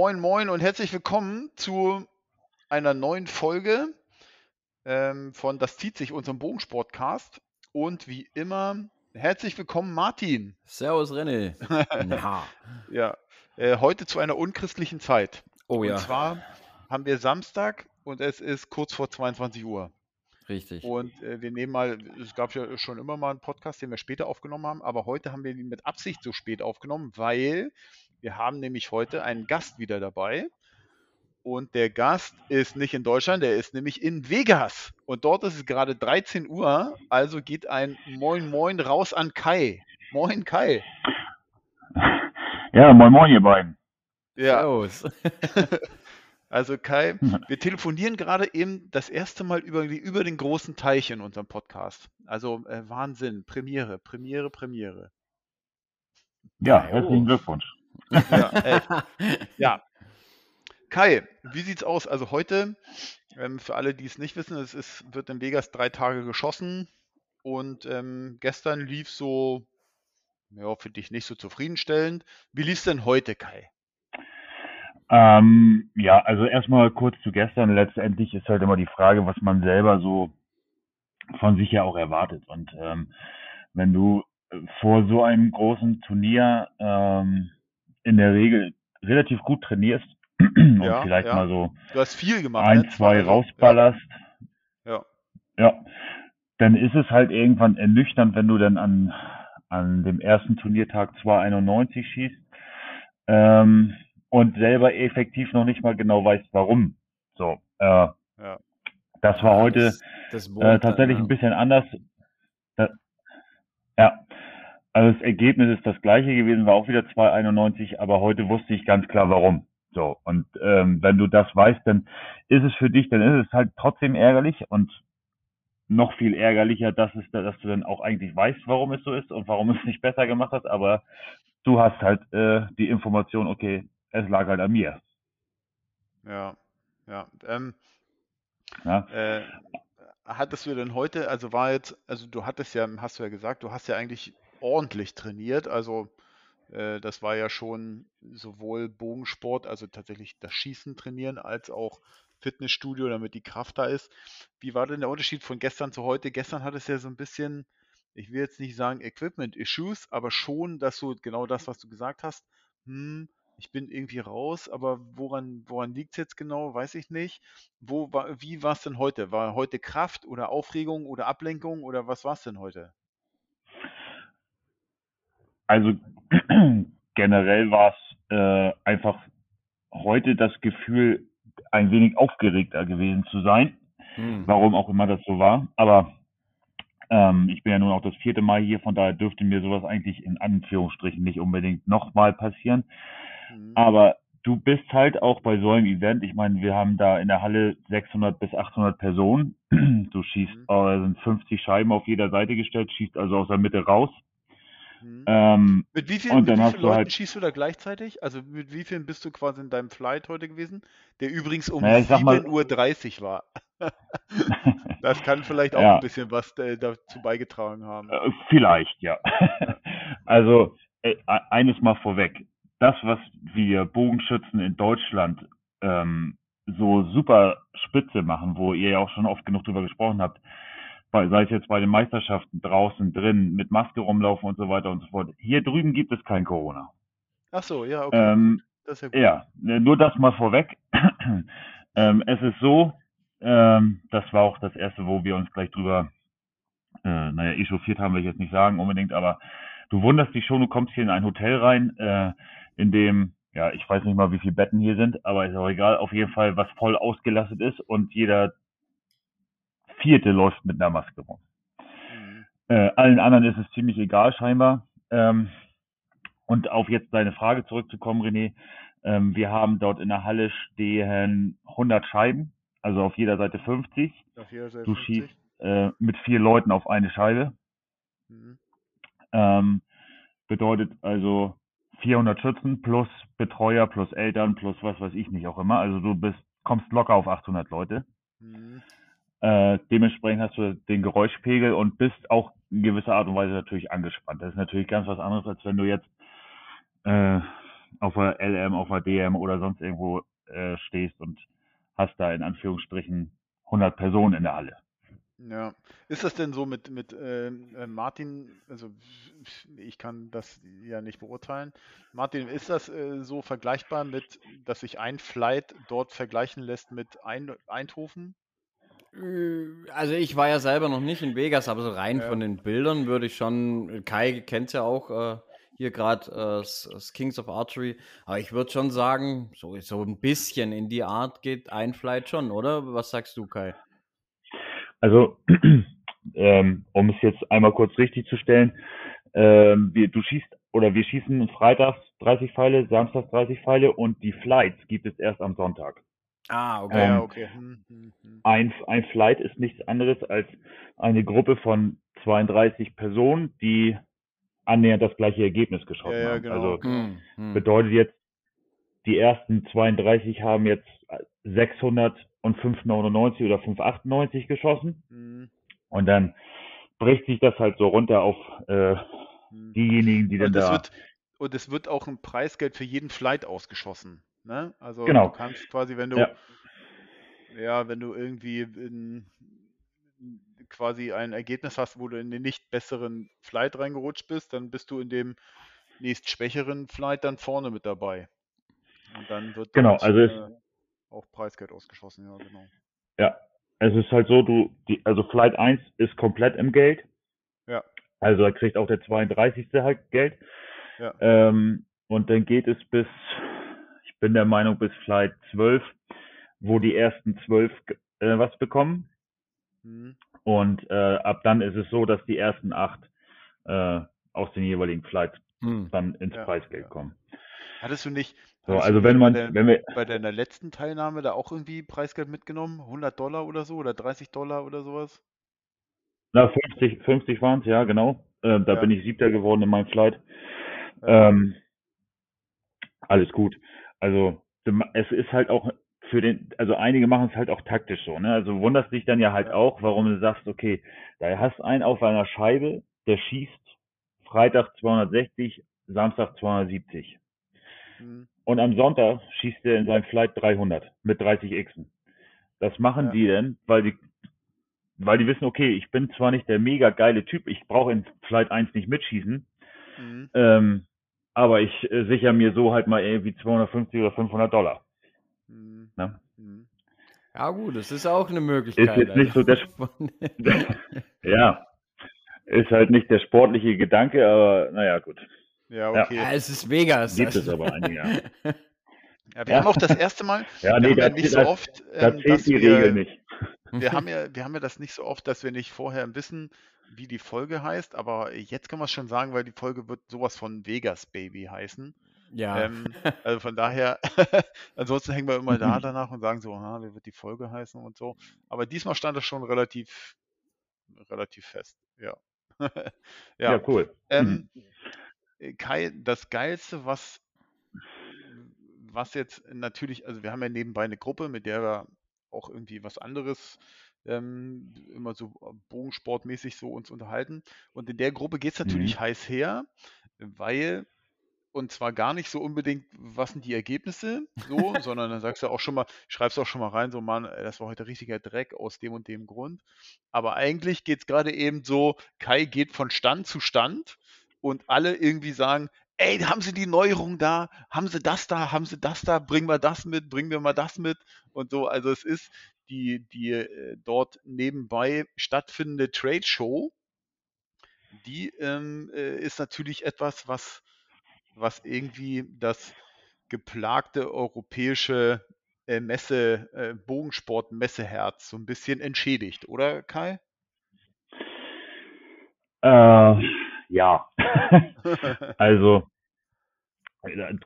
Moin, moin und herzlich willkommen zu einer neuen Folge ähm, von Das zieht sich, unserem Bogensportcast. Und wie immer, herzlich willkommen, Martin. Servus, René. ja, ja äh, heute zu einer unchristlichen Zeit. Oh ja. Und zwar haben wir Samstag und es ist kurz vor 22 Uhr. Richtig. Und äh, wir nehmen mal, es gab ja schon immer mal einen Podcast, den wir später aufgenommen haben, aber heute haben wir ihn mit Absicht so spät aufgenommen, weil wir haben nämlich heute einen Gast wieder dabei. Und der Gast ist nicht in Deutschland, der ist nämlich in Vegas. Und dort ist es gerade 13 Uhr, also geht ein Moin Moin raus an Kai. Moin Kai. Ja, moin moin ihr beiden. Ja. also Kai, wir telefonieren gerade eben das erste Mal über, über den großen Teich in unserem Podcast. Also äh, Wahnsinn, Premiere, Premiere, Premiere. Ja, herzlichen Glückwunsch. Ja, äh, ja, Kai, wie sieht's aus? Also heute, ähm, für alle, die es nicht wissen, es ist, wird in Vegas drei Tage geschossen und ähm, gestern lief so, ja, für dich nicht so zufriedenstellend. Wie lief es denn heute, Kai? Ähm, ja, also erstmal kurz zu gestern. Letztendlich ist halt immer die Frage, was man selber so von sich ja auch erwartet. Und ähm, wenn du vor so einem großen Turnier ähm, in der Regel relativ gut trainierst und ja, vielleicht ja. mal so du hast viel gemacht, ein, ne? zwei also, rausballerst, ja. ja, dann ist es halt irgendwann ernüchternd, wenn du dann an, an dem ersten Turniertag 291 schießt ähm, und selber effektiv noch nicht mal genau weißt, warum. So, äh, ja. das war heute das, das äh, tatsächlich ein bisschen anders. Also das Ergebnis ist das gleiche gewesen, war auch wieder 2,91, aber heute wusste ich ganz klar warum. So, und ähm, wenn du das weißt, dann ist es für dich, dann ist es halt trotzdem ärgerlich und noch viel ärgerlicher, dass, es, dass du dann auch eigentlich weißt, warum es so ist und warum es nicht besser gemacht hast, aber du hast halt äh, die Information, okay, es lag halt an mir. Ja, ja. Ähm, ja. Äh, hattest du denn heute, also war jetzt, also du hattest ja, hast du ja gesagt, du hast ja eigentlich ordentlich trainiert. Also äh, das war ja schon sowohl Bogensport, also tatsächlich das Schießen trainieren, als auch Fitnessstudio, damit die Kraft da ist. Wie war denn der Unterschied von gestern zu heute? Gestern hat es ja so ein bisschen, ich will jetzt nicht sagen Equipment-Issues, aber schon, dass du genau das, was du gesagt hast, hm, ich bin irgendwie raus, aber woran, woran liegt es jetzt genau, weiß ich nicht. Wo, wie war es denn heute? War heute Kraft oder Aufregung oder Ablenkung oder was war es denn heute? Also generell war es äh, einfach heute das Gefühl, ein wenig aufgeregter gewesen zu sein. Hm. Warum auch immer das so war. Aber ähm, ich bin ja nun auch das vierte Mal hier, von daher dürfte mir sowas eigentlich in Anführungsstrichen nicht unbedingt nochmal passieren. Hm. Aber du bist halt auch bei so einem Event, ich meine, wir haben da in der Halle 600 bis 800 Personen. Du schießt, mhm. äh, sind 50 Scheiben auf jeder Seite gestellt, schießt also aus der Mitte raus. Mhm. Ähm, mit wie vielen, mit wie vielen Leuten halt, schießt du da gleichzeitig? Also mit wie vielen bist du quasi in deinem Flight heute gewesen? Der übrigens um naja, 7.30 Uhr war. das kann vielleicht auch ja. ein bisschen was äh, dazu beigetragen haben. Äh, vielleicht, ja. also äh, eines mal vorweg. Das, was wir Bogenschützen in Deutschland ähm, so super spitze machen, wo ihr ja auch schon oft genug drüber gesprochen habt, bei, sei es jetzt bei den Meisterschaften draußen, drin, mit Maske rumlaufen und so weiter und so fort. Hier drüben gibt es kein Corona. Ach so, ja, okay. Ähm, das ist ja, gut. ja, nur das mal vorweg. ähm, es ist so, ähm, das war auch das erste, wo wir uns gleich drüber, äh, naja, echauffiert haben will ich jetzt nicht sagen unbedingt, aber du wunderst dich schon, du kommst hier in ein Hotel rein, äh, in dem, ja, ich weiß nicht mal, wie viele Betten hier sind, aber ist auch egal, auf jeden Fall, was voll ausgelastet ist und jeder Vierte läuft mit einer Maske rum. Mhm. Äh, allen anderen ist es ziemlich egal scheinbar. Ähm, und auf jetzt deine Frage zurückzukommen, René. Ähm, wir haben dort in der Halle stehen 100 Scheiben, also auf jeder Seite 50. Jeder Seite du 50. schießt äh, mit vier Leuten auf eine Scheibe. Mhm. Ähm, bedeutet also 400 Schützen plus Betreuer plus Eltern plus was weiß ich nicht auch immer. Also du bist kommst locker auf 800 Leute. Mhm. Äh, dementsprechend hast du den Geräuschpegel und bist auch in gewisser Art und Weise natürlich angespannt. Das ist natürlich ganz was anderes, als wenn du jetzt, äh, auf der LM, auf der DM oder sonst irgendwo äh, stehst und hast da in Anführungsstrichen 100 Personen in der Halle. Ja. Ist das denn so mit, mit ähm, äh, Martin, also ich kann das ja nicht beurteilen. Martin, ist das äh, so vergleichbar mit, dass sich ein Flight dort vergleichen lässt mit ein Eindhoven? Äh, also ich war ja selber noch nicht in Vegas, aber so rein ja. von den Bildern würde ich schon, Kai kennt ja auch äh, hier gerade äh, das Kings of Archery, aber ich würde schon sagen, so, so ein bisschen in die Art geht ein Flight schon, oder? Was sagst du, Kai? Also, ähm, um es jetzt einmal kurz richtig zu stellen, ähm, wir, du schießt oder wir schießen freitags 30 Pfeile, samstags 30 Pfeile und die Flights gibt es erst am Sonntag. Ah, okay, ähm, okay. Hm, hm, hm. Ein, ein Flight ist nichts anderes als eine Gruppe von 32 Personen, die annähernd das gleiche Ergebnis geschossen ja, ja, haben. Genau, also genau. bedeutet jetzt, die ersten 32 haben jetzt 600 und 5,99 oder 5,98 geschossen. Mhm. Und dann bricht sich das halt so runter auf äh, diejenigen, die dann da. Wird, und es wird auch ein Preisgeld für jeden Flight ausgeschossen. Ne? Also genau. du kannst quasi, wenn du ja, ja wenn du irgendwie in, quasi ein Ergebnis hast, wo du in den nicht besseren Flight reingerutscht bist, dann bist du in dem nächst schwächeren Flight dann vorne mit dabei. Und dann wird genau, also äh, auch Preisgeld ausgeschossen, ja, genau. Ja, es ist halt so, du, die, also Flight 1 ist komplett im Geld. Ja. Also da kriegt auch der 32. halt Geld. Ja. Ähm, und dann geht es bis, bin der Meinung, bis Flight 12, wo die ersten 12 äh, was bekommen. Mhm. Und äh, ab dann ist es so, dass die ersten acht äh, aus den jeweiligen Flights mhm. dann ins ja, Preisgeld ja. kommen. Hattest du nicht, so, also wenn man, der, wenn wir, bei deiner letzten Teilnahme da auch irgendwie Preisgeld mitgenommen? 100 Dollar oder so oder 30 Dollar oder sowas? Na, 50, 50 waren es, ja, genau. Äh, da ja. bin ich siebter geworden in meinem Flight. Ähm, alles gut. Also es ist halt auch für den, also einige machen es halt auch taktisch so, ne? Also wunderst dich dann ja halt auch, warum du sagst, okay, da hast einen auf einer Scheibe, der schießt Freitag 260, Samstag 270. Mhm. Und am Sonntag schießt er in seinem Flight 300 mit 30 Xen. Das machen ja. die denn, weil die, weil die wissen, okay, ich bin zwar nicht der mega geile Typ, ich brauche in Flight 1 nicht mitschießen, mhm. ähm, aber ich äh, sichere mir so halt mal irgendwie 250 oder 500 Dollar. Mhm. Ne? Mhm. Ja gut, das ist auch eine Möglichkeit. Ist jetzt nicht so der, ja, ist halt nicht der sportliche Gedanke, aber naja, gut. Ja, okay. Ja, es ist Vegas. Gibt es aber einige, ja. Ja, wir ja. haben auch das erste Mal, ja, nee, wir haben ja nicht so oft, ähm, dass die wir, Regel nicht. Wir haben, ja, wir haben ja das nicht so oft, dass wir nicht vorher wissen, wie die Folge heißt, aber jetzt kann man es schon sagen, weil die Folge wird sowas von Vegas Baby heißen. Ja. Ähm, also von daher, ansonsten hängen wir immer da danach und sagen so, ah, wie wird die Folge heißen und so. Aber diesmal stand das schon relativ, relativ fest, ja. ja. ja. cool. Ähm, mhm. Äh, Kai, das Geilste, was, was jetzt natürlich, also wir haben ja nebenbei eine Gruppe, mit der wir auch irgendwie was anderes ähm, immer so bogensportmäßig so uns unterhalten. Und in der Gruppe geht es natürlich mhm. heiß her, weil, und zwar gar nicht so unbedingt, was sind die Ergebnisse, so, sondern dann sagst du auch schon mal, schreibst auch schon mal rein, so, Mann, das war heute richtiger Dreck aus dem und dem Grund. Aber eigentlich geht es gerade eben so, Kai geht von Stand zu Stand und alle irgendwie sagen, ey, haben Sie die Neuerung da? Haben Sie das da? Haben Sie das da? Bringen wir das mit? Bringen wir mal das mit? Und so, also es ist die, die äh, dort nebenbei stattfindende Trade Show, die ähm, äh, ist natürlich etwas, was, was irgendwie das geplagte europäische äh, Messe, äh, Bogensport-Messeherz so ein bisschen entschädigt, oder Kai? Äh, ja. also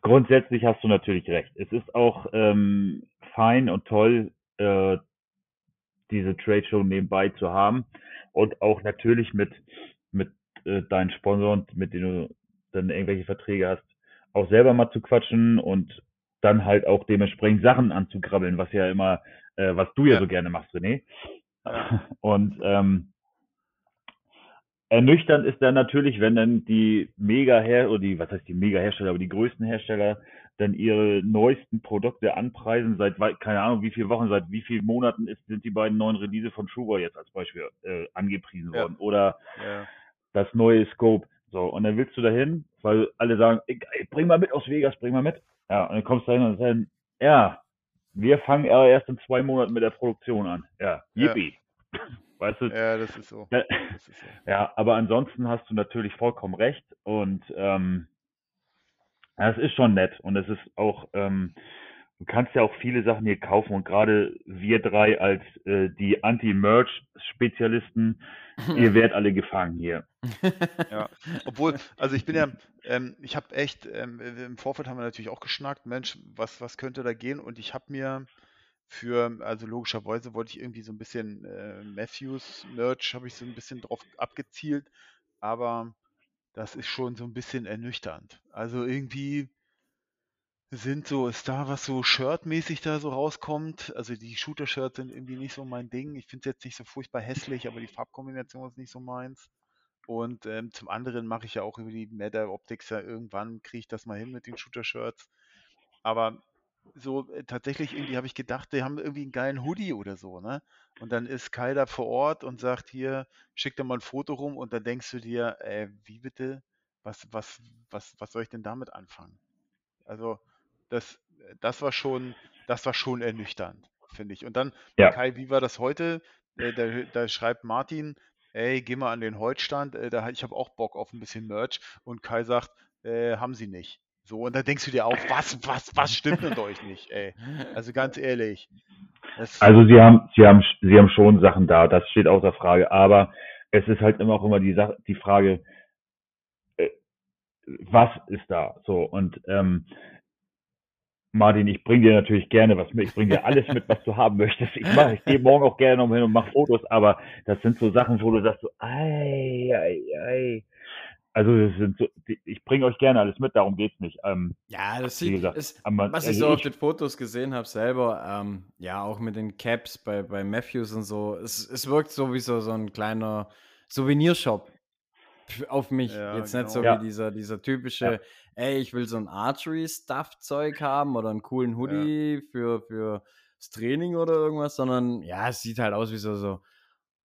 grundsätzlich hast du natürlich recht. Es ist auch ähm, fein und toll, äh, diese Trade Show nebenbei zu haben und auch natürlich mit mit äh, deinen Sponsoren, mit denen du dann irgendwelche Verträge hast, auch selber mal zu quatschen und dann halt auch dementsprechend Sachen anzukrabbeln, was ja immer, äh, was du ja, ja so gerne machst, René. Und ähm, ernüchternd ist dann natürlich, wenn dann die Mega-Her oder die, was heißt die Mega-Hersteller, aber die größten Hersteller dann ihre neuesten Produkte anpreisen, seit keine Ahnung wie viele Wochen, seit wie vielen Monaten ist, sind die beiden neuen Release von Schuber jetzt als Beispiel äh, angepriesen worden. Ja. Oder ja. das neue Scope. So, und dann willst du dahin, weil alle sagen, ey, bring mal mit aus Vegas, bring mal mit. Ja, und dann kommst du dahin und sagst, ja, wir fangen erst in zwei Monaten mit der Produktion an. Ja, yippie. Ja. Weißt du? Ja, das ist so. Das ist so. Ja, aber ansonsten hast du natürlich vollkommen recht und ähm, es ist schon nett und es ist auch, ähm, du kannst ja auch viele Sachen hier kaufen und gerade wir drei als äh, die Anti-Merch-Spezialisten, ihr werdet alle gefangen hier. Ja, obwohl, also ich bin ja, ähm, ich habe echt, ähm, im Vorfeld haben wir natürlich auch geschnackt, Mensch, was, was könnte da gehen? Und ich habe mir für, also logischerweise wollte ich irgendwie so ein bisschen äh, Matthews Merch, habe ich so ein bisschen drauf abgezielt, aber das ist schon so ein bisschen ernüchternd. Also irgendwie sind so, ist da was so Shirt-mäßig da so rauskommt. Also die Shooter-Shirts sind irgendwie nicht so mein Ding. Ich finde es jetzt nicht so furchtbar hässlich, aber die Farbkombination ist nicht so meins. Und ähm, zum anderen mache ich ja auch über die Meta Optics ja irgendwann kriege ich das mal hin mit den Shooter-Shirts. Aber so äh, tatsächlich irgendwie habe ich gedacht, die haben irgendwie einen geilen Hoodie oder so, ne? Und dann ist Kai da vor Ort und sagt hier, schick dir mal ein Foto rum und dann denkst du dir, äh, wie bitte? Was, was, was, was soll ich denn damit anfangen? Also, das, das war schon, das war schon ernüchternd, finde ich. Und dann, ja. Kai, wie war das heute? Äh, da, da, schreibt Martin, ey, geh mal an den Holzstand, äh, da, ich habe auch Bock auf ein bisschen Merch. Und Kai sagt, äh, haben sie nicht. So, und dann denkst du dir auch, was, was, was stimmt mit euch nicht, ey? Also ganz ehrlich. Also sie haben, sie haben, sie haben schon Sachen da, das steht außer Frage, aber es ist halt immer auch immer die Sache, die Frage, äh, was ist da? So, und ähm, Martin, ich bringe dir natürlich gerne was mit. Ich bringe dir alles mit, was du haben möchtest. Ich mache, ich gehe morgen auch gerne noch hin und mache Fotos, aber das sind so Sachen, wo du sagst so, ei, ei, ei. Also so, ich bringe euch gerne alles mit, darum geht's nicht. Ähm, ja, das sieht, gesagt, ist, aber, was ich also so auf den Fotos gesehen habe selber, ähm, ja auch mit den Caps bei, bei Matthews und so, es, es wirkt sowieso so ein kleiner Souvenirshop auf mich. Ja, Jetzt genau. nicht so ja. wie dieser, dieser typische, ja. ey, ich will so ein Archery-Stuff-Zeug haben oder einen coolen Hoodie für, für das Training oder irgendwas, sondern ja, es sieht halt aus wie so, so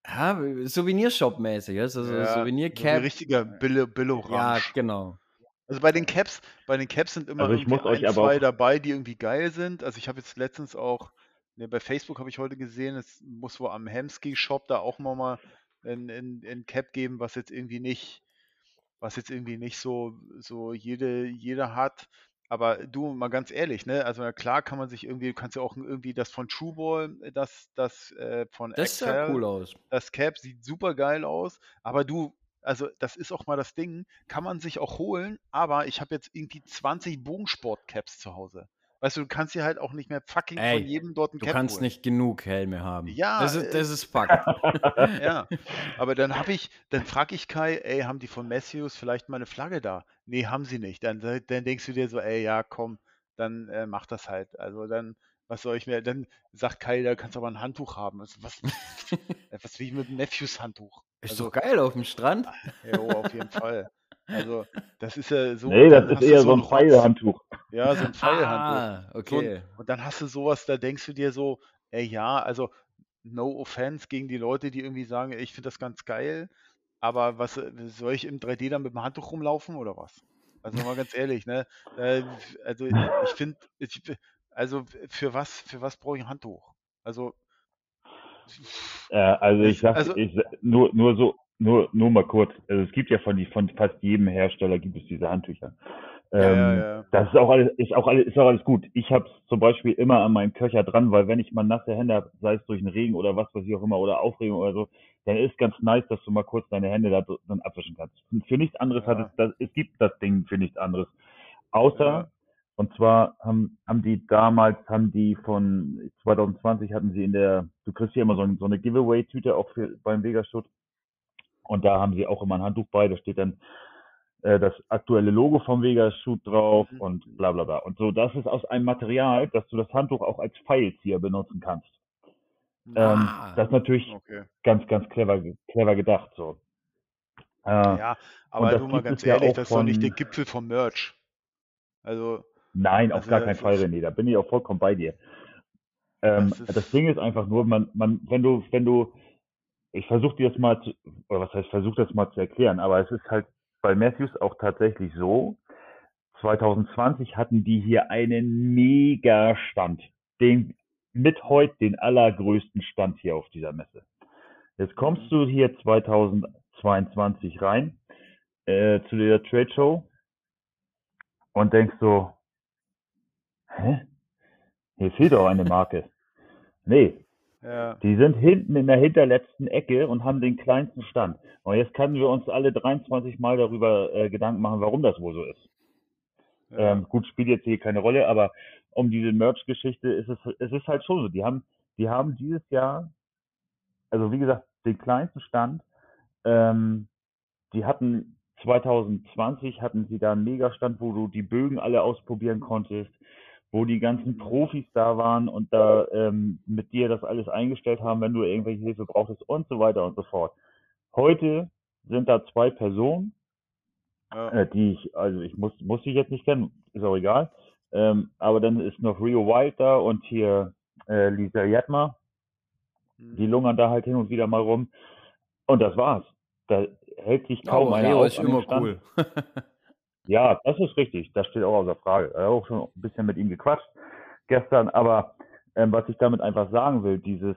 ja, Souvenirshop-mäßig, also so ja, Souvenir-Cap. So richtiger Billo, Billo Ja, genau. Also bei den Caps, bei den Caps sind immer also ich muss ein, zwei dabei, die irgendwie geil sind. Also ich habe jetzt letztens auch, ne, bei Facebook habe ich heute gesehen, es muss wohl am Hemsky-Shop da auch mal ein, ein, ein Cap geben, was jetzt irgendwie nicht, was jetzt irgendwie nicht so, so jede, jeder hat. Aber du, mal ganz ehrlich, ne? Also klar kann man sich irgendwie, du kannst ja auch irgendwie das von Trueball, äh, das, das äh, von Das sieht ja cool aus. das Cap sieht super geil aus. Aber du, also das ist auch mal das Ding, kann man sich auch holen, aber ich habe jetzt irgendwie 20 Bogensport-Caps zu Hause. Weißt du, du kannst dir halt auch nicht mehr fucking Ey, von jedem dort ein Cap Du kannst holen. nicht genug Helme haben. Ja. Das ist, äh, das ist Fuck. ja. Aber dann habe ich, dann frage ich Kai, ey, haben die von Matthews vielleicht mal eine Flagge da? Nee, haben sie nicht. Dann, dann denkst du dir so, ey, ja, komm, dann äh, mach das halt. Also dann, was soll ich mir, dann sagt Kai, da kannst du aber ein Handtuch haben. Also, was, was will ich mit einem Matthews Handtuch? Ist also, doch geil auf dem Strand. Jo, auf jeden Fall. Also, das ist ja so. Nee, das ist eher so ein Pfeilhandtuch. Ja, so ein Pfeilhandtuch. Ah, okay. So, und dann hast du sowas, da denkst du dir so, ey, ja, also, no offense gegen die Leute, die irgendwie sagen, ich finde das ganz geil, aber was soll ich im 3D dann mit dem Handtuch rumlaufen oder was? Also mal ganz ehrlich, ne? Äh, also ich finde, also für was, für was brauche ich ein Handtuch? Also äh, also ich sag, also, ich, nur, nur so, nur, nur mal kurz. Also es gibt ja von, die, von fast jedem Hersteller gibt es diese Handtücher. Ähm, ja, ja. Das ist auch alles, ist auch alles, ist auch alles gut. Ich habe es zum Beispiel immer an meinem Köcher dran, weil wenn ich mal nasse Hände habe, sei es durch den Regen oder was weiß ich auch immer oder Aufregung oder so, dann ist ganz nice, dass du mal kurz deine Hände da dann abwischen kannst. Für nichts anderes ja. hat es, das, es gibt das Ding für nichts anderes. Außer, und zwar haben, haben die damals, haben die von 2020 hatten sie in der, du kriegst hier immer so, so eine Giveaway-Tüte auch für, beim Vegashoot und da haben sie auch immer ein Handtuch bei, da steht dann äh, das aktuelle Logo vom Vegas-Shoot drauf mhm. und bla bla bla. Und so, das ist aus einem Material, dass du das Handtuch auch als Pfeilzieher benutzen kannst. Ähm, ah, das ist natürlich okay. ganz, ganz clever, clever gedacht. So. Äh, ja, aber du mal ganz ehrlich, ja das ist doch nicht der Gipfel vom Merch. Also. Nein, auf also gar keinen Fall, René. Da bin ich auch vollkommen bei dir. Ähm, das, das, Ding ist einfach nur, man, man, wenn du, wenn du, ich versuche dir das mal zu, oder was heißt, versuche das mal zu erklären, aber es ist halt bei Matthews auch tatsächlich so, 2020 hatten die hier einen Mega-Stand. Den, mit heute den allergrößten Stand hier auf dieser Messe. Jetzt kommst mhm. du hier 2022 rein äh, zu der Trade Show und denkst so, hä? Hier fehlt doch eine Marke. Nee. Ja. Die sind hinten in der hinterletzten Ecke und haben den kleinsten Stand. Und jetzt können wir uns alle 23 Mal darüber äh, Gedanken machen, warum das wohl so ist. Ja. Ähm, gut, spielt jetzt hier keine Rolle, aber um diese Merch-Geschichte ist es, es ist halt schon so. Die haben, die haben dieses Jahr, also wie gesagt, den kleinsten Stand. Ähm, die hatten 2020 hatten sie da einen Megastand, wo du die Bögen alle ausprobieren konntest, wo die ganzen Profis da waren und da ähm, mit dir das alles eingestellt haben, wenn du irgendwelche Hilfe brauchtest und so weiter und so fort. Heute sind da zwei Personen, ja. äh, die ich, also ich muss, muss ich jetzt nicht kennen, ist auch egal. Ähm, aber dann ist noch Rio Wild da und hier äh, Lisa Jatma. Die mhm. lungern da halt hin und wieder mal rum. Und das war's. Da hält sich kaum oh, einer Rio auf. ist immer cool. ja, das ist richtig. Das steht auch außer Frage. Ich habe auch schon ein bisschen mit ihm gequatscht gestern. Aber ähm, was ich damit einfach sagen will, dieses,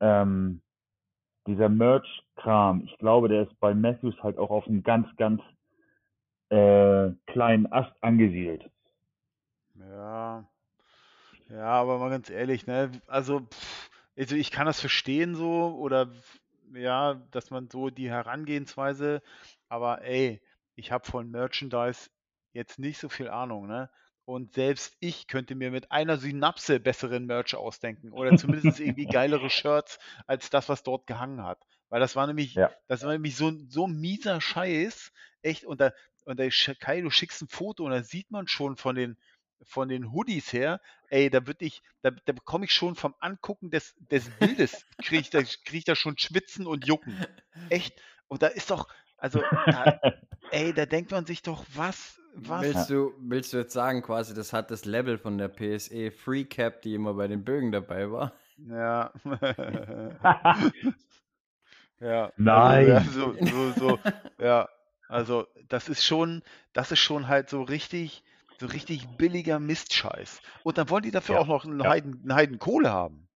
ähm, dieser Merch-Kram, ich glaube, der ist bei Matthews halt auch auf einem ganz, ganz äh, kleinen Ast angesiedelt. Ja. Ja, aber mal ganz ehrlich, ne? Also, pff, also ich kann das verstehen so oder ja, dass man so die Herangehensweise, aber ey, ich habe von Merchandise jetzt nicht so viel Ahnung, ne? Und selbst ich könnte mir mit einer Synapse besseren Merch ausdenken oder zumindest irgendwie geilere Shirts als das, was dort gehangen hat. Weil das war nämlich, ja. das war nämlich so, so mieser Scheiß, echt. Und da, und da, Kai, du schickst ein Foto und da sieht man schon von den, von den Hoodies her, ey, da würde ich, da, da bekomme ich schon vom Angucken des, des Bildes, kriege ich, da, krieg ich da schon Schwitzen und Jucken. Echt. Und da ist doch, also, da, ey, da denkt man sich doch, was, was? Willst du, willst du jetzt sagen, quasi, das hat das Level von der PSE Free Cap, die immer bei den Bögen dabei war? Ja. ja. Nein. Also, so, so, so, ja. Also, das ist schon, das ist schon halt so richtig, so richtig billiger Mistscheiß. Und dann wollen die dafür ja, auch noch einen, ja. Heiden, einen Heiden Kohle haben.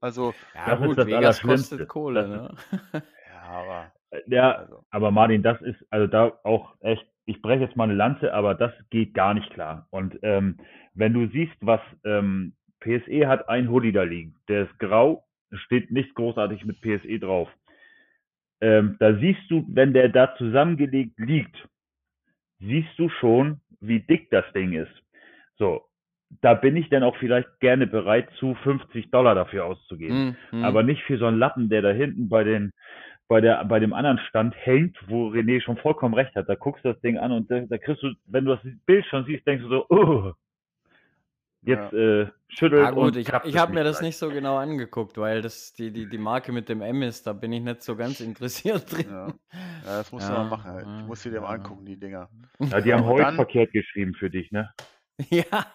Also, ja, das gut, ist das Vegas kostet Kohle, ne? ja, aber. Ja, also. aber Martin, das ist, also da auch echt, ich breche jetzt mal eine Lanze, aber das geht gar nicht klar. Und ähm, wenn du siehst, was ähm, PSE hat ein Hoodie da liegen, der ist grau, steht nicht großartig mit PSE drauf. Ähm, da siehst du, wenn der da zusammengelegt liegt, siehst du schon, wie dick das Ding ist. So, da bin ich dann auch vielleicht gerne bereit, zu 50 Dollar dafür auszugeben. Mm, mm. Aber nicht für so einen Lappen, der da hinten bei den, bei der, bei dem anderen Stand hängt, wo René schon vollkommen recht hat. Da guckst du das Ding an und da, da kriegst du, wenn du das Bild schon siehst, denkst du so, oh, jetzt ja. äh, schüttelt ja, gut, und ich, ich habe mir das nicht so genau angeguckt, weil das die, die, die Marke mit dem M ist, da bin ich nicht so ganz interessiert drin. Ja, ja das musst ja, du mal machen. Halt. Du musst dir mal angucken, die Dinger. Ja, die haben heute verkehrt geschrieben für dich, ne? Ja.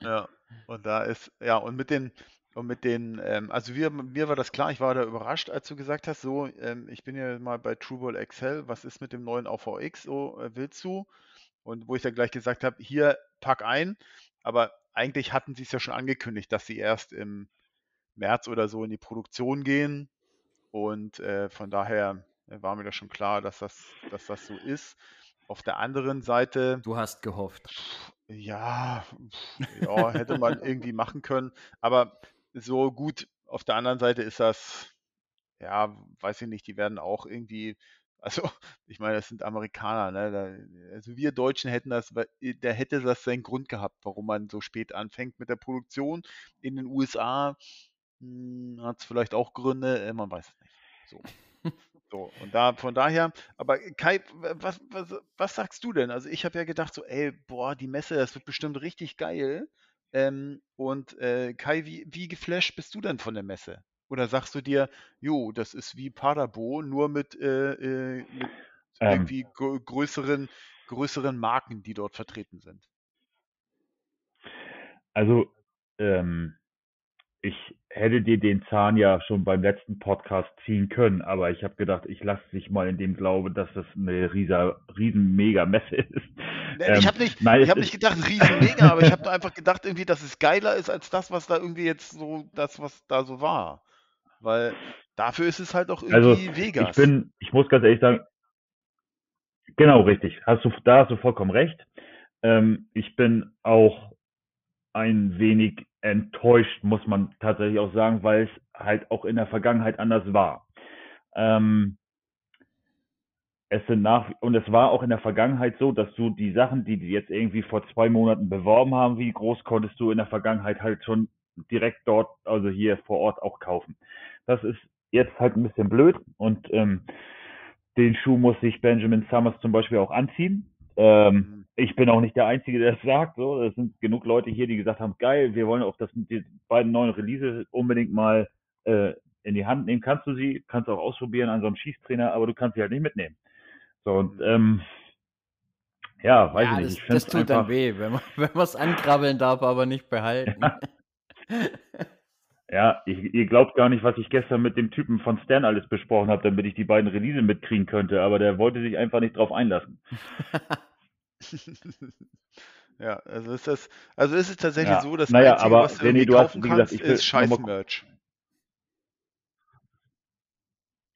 Ja, und da ist, ja, und mit den, und mit den, ähm, also wir, mir war das klar, ich war da überrascht, als du gesagt hast, so, ähm, ich bin ja mal bei Trueball Excel, was ist mit dem neuen AVX, so äh, willst du? Und wo ich dann gleich gesagt habe, hier pack ein, aber eigentlich hatten sie es ja schon angekündigt, dass sie erst im März oder so in die Produktion gehen. Und äh, von daher äh, war mir das schon klar, dass das, dass das so ist. Auf der anderen Seite. Du hast gehofft. Ja, ja, hätte man irgendwie machen können. Aber so gut, auf der anderen Seite ist das, ja, weiß ich nicht, die werden auch irgendwie also, ich meine, das sind Amerikaner, ne? Also wir Deutschen hätten das, da hätte das seinen Grund gehabt, warum man so spät anfängt mit der Produktion. In den USA hm, hat es vielleicht auch Gründe, äh, man weiß es nicht. So. So, und da, von daher, aber Kai, was, was, was sagst du denn? Also ich habe ja gedacht, so, ey, boah, die Messe, das wird bestimmt richtig geil. Ähm, und äh, Kai, wie, wie geflasht bist du denn von der Messe? Oder sagst du dir, jo, das ist wie Paderbo, nur mit, äh, äh, mit ähm, irgendwie größeren, größeren Marken, die dort vertreten sind? Also, ähm, ich hätte dir den Zahn ja schon beim letzten Podcast ziehen können, aber ich habe gedacht, ich lasse dich mal in dem Glaube, dass das eine riesen, riesen mega Messe ist. Nee, ähm, ich habe nicht, nein, hab nicht gedacht, riesen mega, aber ich habe einfach gedacht, irgendwie, dass es geiler ist als das, was da irgendwie jetzt so, das, was da so war. Weil dafür ist es halt auch also, irgendwie also, Vegas. Ich bin, ich muss ganz ehrlich sagen, genau richtig. Hast du, da hast du vollkommen recht. Ähm, ich bin auch ein wenig enttäuscht, muss man tatsächlich auch sagen, weil es halt auch in der Vergangenheit anders war. Ähm, es sind nach und es war auch in der Vergangenheit so, dass du die Sachen, die die jetzt irgendwie vor zwei Monaten beworben haben, wie groß konntest du in der Vergangenheit halt schon direkt dort, also hier vor Ort auch kaufen. Das ist jetzt halt ein bisschen blöd und ähm, den Schuh muss sich Benjamin Summers zum Beispiel auch anziehen. Ähm. Ich bin auch nicht der Einzige, der das sagt. So, es sind genug Leute hier, die gesagt haben, geil, wir wollen auch das, die beiden neuen Releases unbedingt mal äh, in die Hand nehmen. Kannst du sie, kannst auch ausprobieren an so einem Schießtrainer, aber du kannst sie halt nicht mitnehmen. So und mhm. ähm, ja, weiß ja, ich nicht. Ich das, das tut einfach, dann weh, wenn man wenn man es ankrabbeln darf, aber nicht behalten. Ja, ich, ihr glaubt gar nicht, was ich gestern mit dem Typen von Stan alles besprochen habe, damit ich die beiden Release mitkriegen könnte, aber der wollte sich einfach nicht drauf einlassen. ja, also ist das, also ist es tatsächlich ja. so, dass naja, Einzige, aber was du René, du hast, wie gesagt, ist Scheiß-Merch.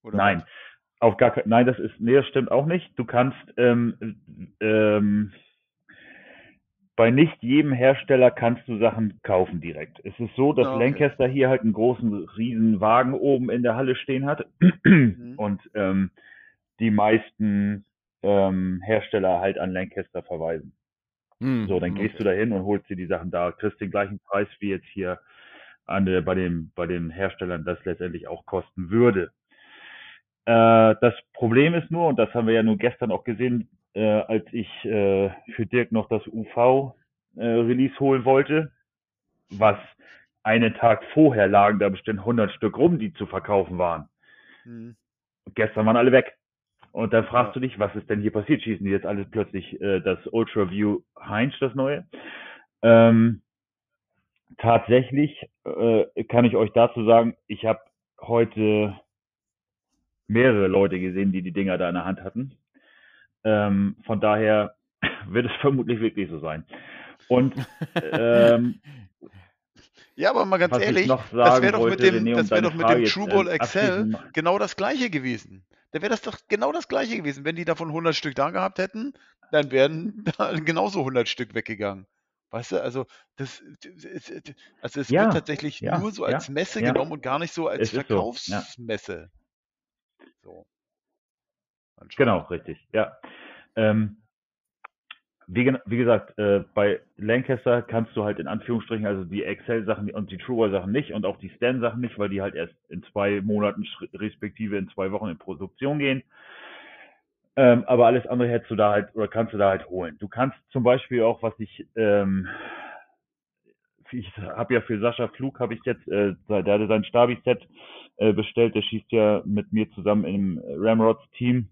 Nein, was? auf gar kein, nein, das ist, nee, das stimmt auch nicht. Du kannst ähm, ähm, bei nicht jedem Hersteller kannst du Sachen kaufen direkt. Es ist so, dass ah, okay. Lancaster hier halt einen großen, riesen Wagen oben in der Halle stehen hat mhm. und ähm, die meisten ähm, Hersteller halt an Lancaster verweisen. Mhm. So, dann gehst du da hin und holst dir die Sachen da, kriegst den gleichen Preis wie jetzt hier an der, bei, dem, bei den Herstellern das letztendlich auch kosten würde. Äh, das Problem ist nur, und das haben wir ja nur gestern auch gesehen, äh, als ich äh, für Dirk noch das UV-Release äh, holen wollte, was einen Tag vorher lagen da bestimmt 100 Stück rum, die zu verkaufen waren. Mhm. Gestern waren alle weg. Und dann fragst du dich, was ist denn hier passiert? Schießen die jetzt alles plötzlich äh, das Ultra View Heinz, das neue? Ähm, tatsächlich äh, kann ich euch dazu sagen, ich habe heute mehrere Leute gesehen, die die Dinger da in der Hand hatten. Ähm, von daher wird es vermutlich wirklich so sein. Und ähm, ja, aber mal ganz ehrlich, das wäre doch mit dem, das wär doch mit dem True Ball äh, Excel genau das gleiche gewesen. Da wäre das doch genau das gleiche gewesen. Wenn die davon 100 Stück da gehabt hätten, dann wären da genauso 100 Stück weggegangen. Weißt du, also das, also es ja, wird tatsächlich ja, nur so als Messe ja, genommen und gar nicht so als Verkaufsmesse. So. Genau, richtig, ja. Ähm, wie, wie, gesagt, äh, bei Lancaster kannst du halt in Anführungsstrichen, also die Excel-Sachen und die Truebar-Sachen nicht und auch die Stan-Sachen nicht, weil die halt erst in zwei Monaten respektive in zwei Wochen in Produktion gehen. Ähm, aber alles andere hättest du da halt oder kannst du da halt holen. Du kannst zum Beispiel auch, was ich, ähm, ich habe ja für Sascha Flug habe ich jetzt, äh, der hatte sein Stabi-Set äh, bestellt, der schießt ja mit mir zusammen im Ramrods-Team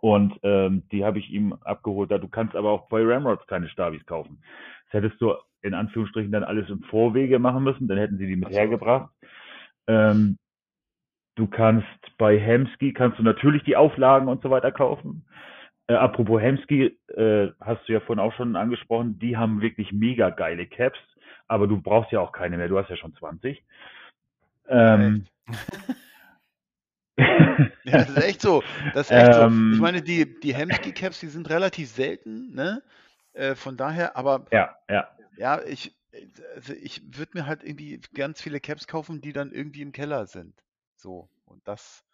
und ähm, die habe ich ihm abgeholt. Du kannst aber auch bei Ramrods keine Stabis kaufen. Das hättest du in Anführungsstrichen dann alles im Vorwege machen müssen, dann hätten sie die mit so. hergebracht. Ähm, du kannst bei Hemsky kannst du natürlich die Auflagen und so weiter kaufen. Äh, apropos Hemsky, äh, hast du ja vorhin auch schon angesprochen, die haben wirklich mega geile Caps, aber du brauchst ja auch keine mehr, du hast ja schon 20. Ähm, ja, das ist echt so. Das ist echt ähm, so. Ich meine, die, die Hemsky-Caps, die sind relativ selten, ne? Äh, von daher, aber ja, ja. Ja, ich, also ich würde mir halt irgendwie ganz viele Caps kaufen, die dann irgendwie im Keller sind. So. Und das,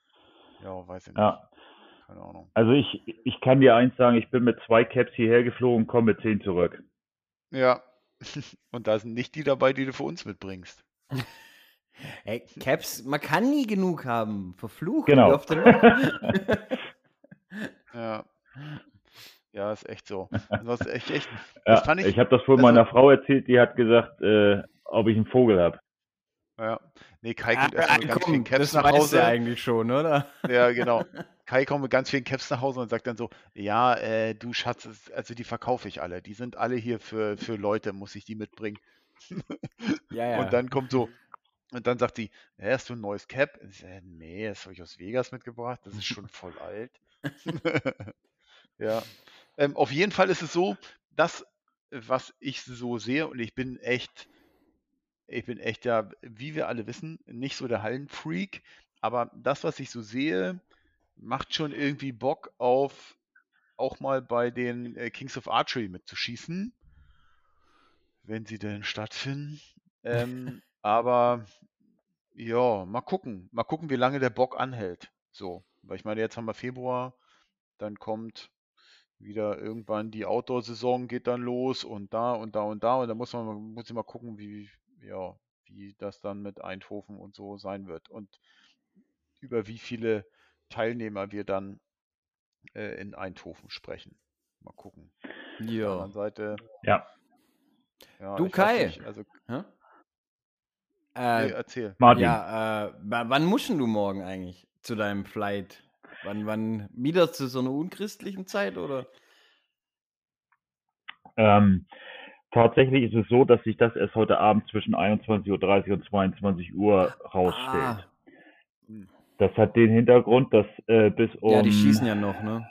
ja, weiß ich nicht. Ja. Keine Ahnung. Also ich, ich kann dir eins sagen, ich bin mit zwei Caps hierher geflogen und komme mit zehn zurück. Ja. Und da sind nicht die dabei, die du für uns mitbringst. Ey, Caps, man kann nie genug haben. Verflucht. Genau. Ja. Ja, ist echt so. Das ist echt, echt. Das ja, ich, ich habe das vor also, meiner Frau erzählt, die hat gesagt, äh, ob ich einen Vogel habe. Ja. Nee, Kai kommt ah, erstmal mit ganz vielen Caps nach Hause. Das eigentlich schon, oder? Ja, genau. Kai kommt mit ganz vielen Caps nach Hause und sagt dann so, ja, äh, du Schatz, also die verkaufe ich alle. Die sind alle hier für, für Leute, muss ich die mitbringen. ja, ja. Und dann kommt so, und dann sagt sie, ja, hast du ein neues Cap? Und ich sage, nee, das habe ich aus Vegas mitgebracht, das ist schon voll alt. ja. Ähm, auf jeden Fall ist es so, dass, was ich so sehe, und ich bin echt, ich bin echt ja, wie wir alle wissen, nicht so der Hallenfreak, aber das, was ich so sehe, macht schon irgendwie Bock auf auch mal bei den äh, Kings of Archery mitzuschießen, wenn sie denn stattfinden. Ähm, aber ja, mal gucken. Mal gucken, wie lange der Bock anhält. So, weil ich meine, jetzt haben wir Februar, dann kommt wieder irgendwann die Outdoor-Saison geht dann los und da und da und da und da muss man muss ich mal gucken, wie ja, wie das dann mit Eindhoven und so sein wird und über wie viele Teilnehmer wir dann äh, in Eindhoven sprechen. Mal gucken. Ja. Auf der anderen Seite. Ja. ja du Kai. Nicht, also, Hä? Äh, nee, erzähl. Martin. Ja, äh, wann muschen du morgen eigentlich zu deinem Flight? Wann, wann wieder zu so einer unchristlichen Zeit oder? Ähm, tatsächlich ist es so, dass sich das erst heute Abend zwischen 21.30 Uhr und 22 Uhr rausstellt. Ah. Das hat den Hintergrund, dass äh, bis um. Ja, die schießen ja noch, ne?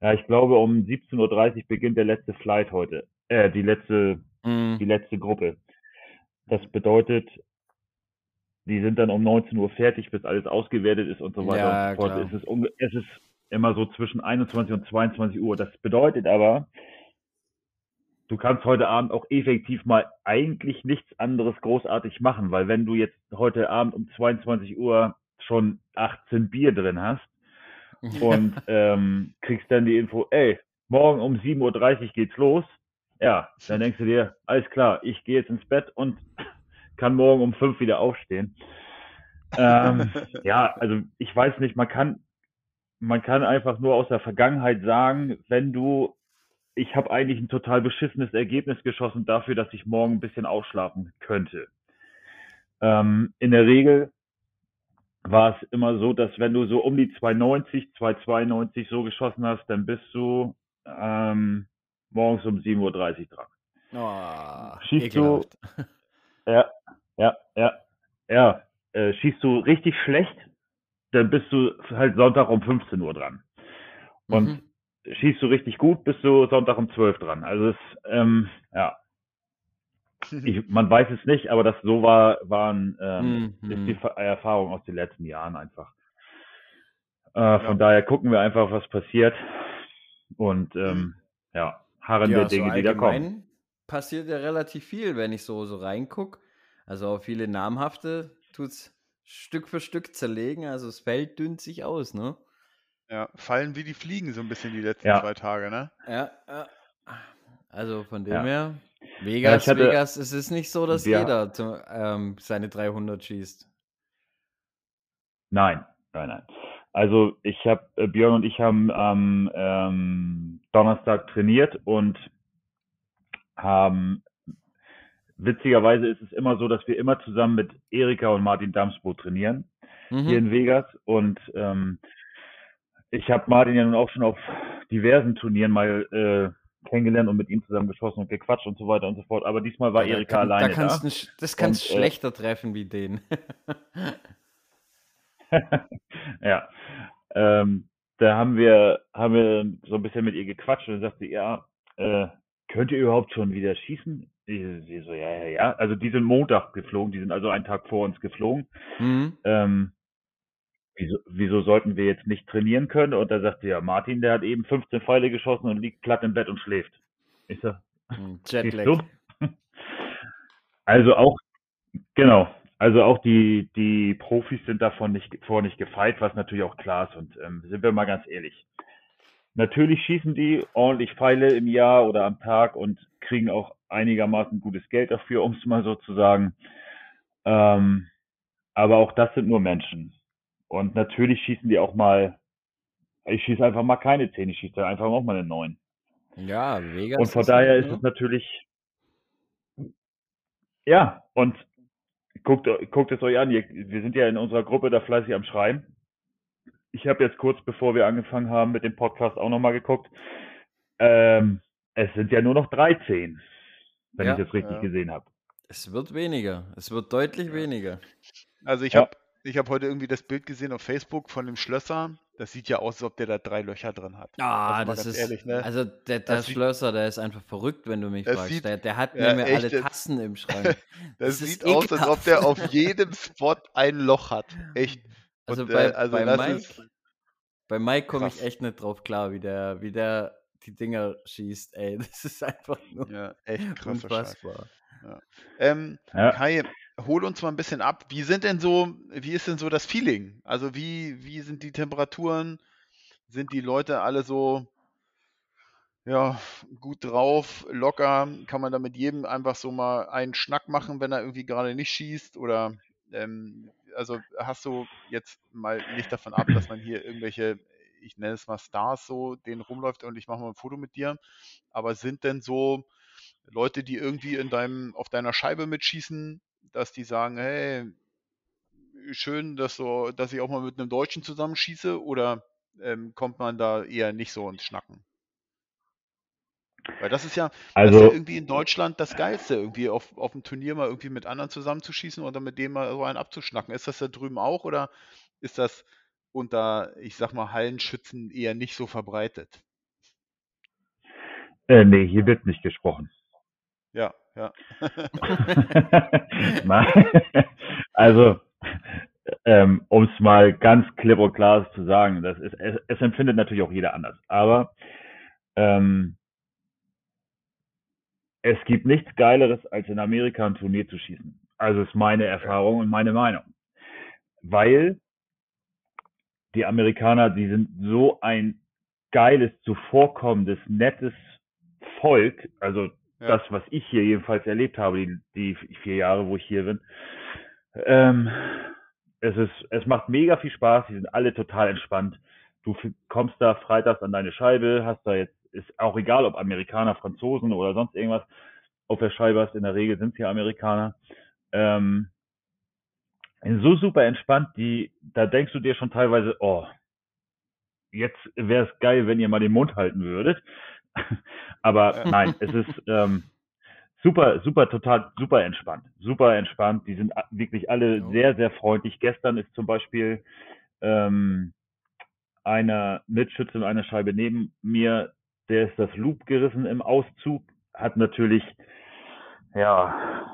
Ja, ich glaube, um 17.30 Uhr beginnt der letzte Flight heute. Äh, die letzte, mm. die letzte Gruppe. Das bedeutet, die sind dann um 19 Uhr fertig, bis alles ausgewertet ist und so weiter ja, und so fort. Es ist, es ist immer so zwischen 21 und 22 Uhr. Das bedeutet aber, du kannst heute Abend auch effektiv mal eigentlich nichts anderes großartig machen, weil wenn du jetzt heute Abend um 22 Uhr schon 18 Bier drin hast und ähm, kriegst dann die Info, ey, morgen um 7.30 Uhr geht's los, ja, dann denkst du dir, alles klar, ich gehe jetzt ins Bett und kann morgen um 5 wieder aufstehen. ähm, ja, also ich weiß nicht, man kann, man kann einfach nur aus der Vergangenheit sagen, wenn du, ich habe eigentlich ein total beschissenes Ergebnis geschossen dafür, dass ich morgen ein bisschen ausschlafen könnte. Ähm, in der Regel war es immer so, dass wenn du so um die 290, 292 so geschossen hast, dann bist du ähm, morgens um 7.30 Uhr dran. Oh, schießt ekelhaft. du, ja, ja, ja, ja, äh, schießt du richtig schlecht, dann bist du halt Sonntag um 15 Uhr dran. Und mhm. schießt du richtig gut, bist du Sonntag um 12 dran. Also es, ähm, ja, ich, man weiß es nicht, aber das so war, waren ähm, mhm. ist die Erfahrung aus den letzten Jahren einfach. Äh, ja. Von daher gucken wir einfach, was passiert. Und ähm, ja, harren ja, wir Dinge, so die da kommen. Passiert ja relativ viel, wenn ich so, so reingucke. Also auch viele namhafte tut es Stück für Stück zerlegen. Also das Feld dünnt sich aus, ne? Ja, fallen wie die Fliegen so ein bisschen die letzten ja. zwei Tage, ne? Ja, ja. Also von dem ja. her, Vegas, ja, hatte, Vegas, es ist nicht so, dass ja. jeder ähm, seine 300 schießt. Nein, nein, nein. Also ich habe, äh, Björn und ich haben am ähm, Donnerstag trainiert und haben, witzigerweise ist es immer so, dass wir immer zusammen mit Erika und Martin Damsbo trainieren, mhm. hier in Vegas. Und ähm, ich habe Martin ja nun auch schon auf diversen Turnieren mal äh, kennengelernt und mit ihm zusammen geschossen und gequatscht und so weiter und so fort. Aber diesmal war ja, Erika kann, alleine da. Kannst da. Nicht, das kannst du äh, schlechter äh, treffen wie den. ja. Ähm, da haben wir, haben wir so ein bisschen mit ihr gequatscht und sagte, ja, äh, könnt ihr überhaupt schon wieder schießen? Sie, so, ja, ja, ja. Also die sind Montag geflogen, die sind also einen Tag vor uns geflogen. Mhm. Ähm, wieso, wieso sollten wir jetzt nicht trainieren können? Und da sagte ja, Martin, der hat eben 15 Pfeile geschossen und liegt platt im Bett und schläft. Ich sag, hm, Jetlag. Also auch, genau, also auch die, die Profis sind davon nicht, vor nicht gefeit, was natürlich auch klar ist. Und ähm, sind wir mal ganz ehrlich. Natürlich schießen die ordentlich Pfeile im Jahr oder am Tag und kriegen auch einigermaßen gutes Geld dafür, um es mal so zu sagen. Ähm, aber auch das sind nur Menschen. Und natürlich schießen die auch mal, ich schieße einfach mal keine 10, ich schieße einfach auch mal eine 9. Ja, Vegas. Und von daher ist ne? es natürlich, ja, und guckt, guckt es euch an. Wir sind ja in unserer Gruppe da fleißig am Schreiben. Ich habe jetzt kurz bevor wir angefangen haben mit dem Podcast auch nochmal geguckt. Ähm, es sind ja nur noch 13, wenn ja, ich das richtig ja. gesehen habe. Es wird weniger. Es wird deutlich weniger. Also ich ja. habe ich hab heute irgendwie das Bild gesehen auf Facebook von dem Schlösser. Das sieht ja aus, als ob der da drei Löcher drin hat. Ah, also das ist ehrlich, ne? Also der, der Schlösser, der ist einfach verrückt, wenn du mich fragst. Sieht, der, der, hat ja, alle Tassen im Schrank. das, das sieht aus, als ob der auf jedem Spot ein Loch hat. Echt. Also, Und, bei, äh, also bei, Mike, bei Mike komme ich echt nicht drauf klar, wie der, wie der die Dinger schießt, ey. Das ist einfach nur ja, echt krass unfassbar. Ja. Ähm, ja. Kai, hol uns mal ein bisschen ab. Wie sind denn so, wie ist denn so das Feeling? Also wie, wie sind die Temperaturen? Sind die Leute alle so ja, gut drauf, locker? Kann man da mit jedem einfach so mal einen Schnack machen, wenn er irgendwie gerade nicht schießt? Oder ähm, also hast du jetzt mal nicht davon ab, dass man hier irgendwelche ich nenne es mal Stars so, denen rumläuft und ich mache mal ein Foto mit dir. Aber sind denn so Leute, die irgendwie in deinem, auf deiner Scheibe mitschießen, dass die sagen, hey, schön, dass so, dass ich auch mal mit einem Deutschen zusammenschieße oder ähm, kommt man da eher nicht so ins Schnacken? Weil das ist ja, also, das ist ja irgendwie in Deutschland das Geilste, irgendwie auf, auf dem Turnier mal irgendwie mit anderen zusammenzuschießen oder mit denen mal so einen abzuschnacken. Ist das da drüben auch oder ist das unter, ich sag mal, Hallenschützen eher nicht so verbreitet. Äh, nee, hier wird nicht gesprochen. Ja, ja. also, ähm, um es mal ganz klipp und klar zu sagen, das ist, es, es empfindet natürlich auch jeder anders. Aber ähm, es gibt nichts Geileres, als in Amerika ein Turnier zu schießen. Also ist meine Erfahrung und meine Meinung. Weil die Amerikaner, die sind so ein geiles, zuvorkommendes, nettes Volk. Also das, was ich hier jedenfalls erlebt habe, die, die vier Jahre, wo ich hier bin. Ähm, es ist, es macht mega viel Spaß. Die sind alle total entspannt. Du kommst da freitags an deine Scheibe, hast da jetzt, ist auch egal, ob Amerikaner, Franzosen oder sonst irgendwas auf der Scheibe hast. In der Regel sind es ja Amerikaner. Ähm, so super entspannt, die, da denkst du dir schon teilweise, oh, jetzt wäre es geil, wenn ihr mal den Mund halten würdet. Aber nein, es ist ähm, super, super, total, super entspannt. Super entspannt. Die sind wirklich alle ja. sehr, sehr freundlich. Gestern ist zum Beispiel ähm, einer Mitschütze in einer Scheibe neben mir, der ist das Loop gerissen im Auszug, hat natürlich, ja,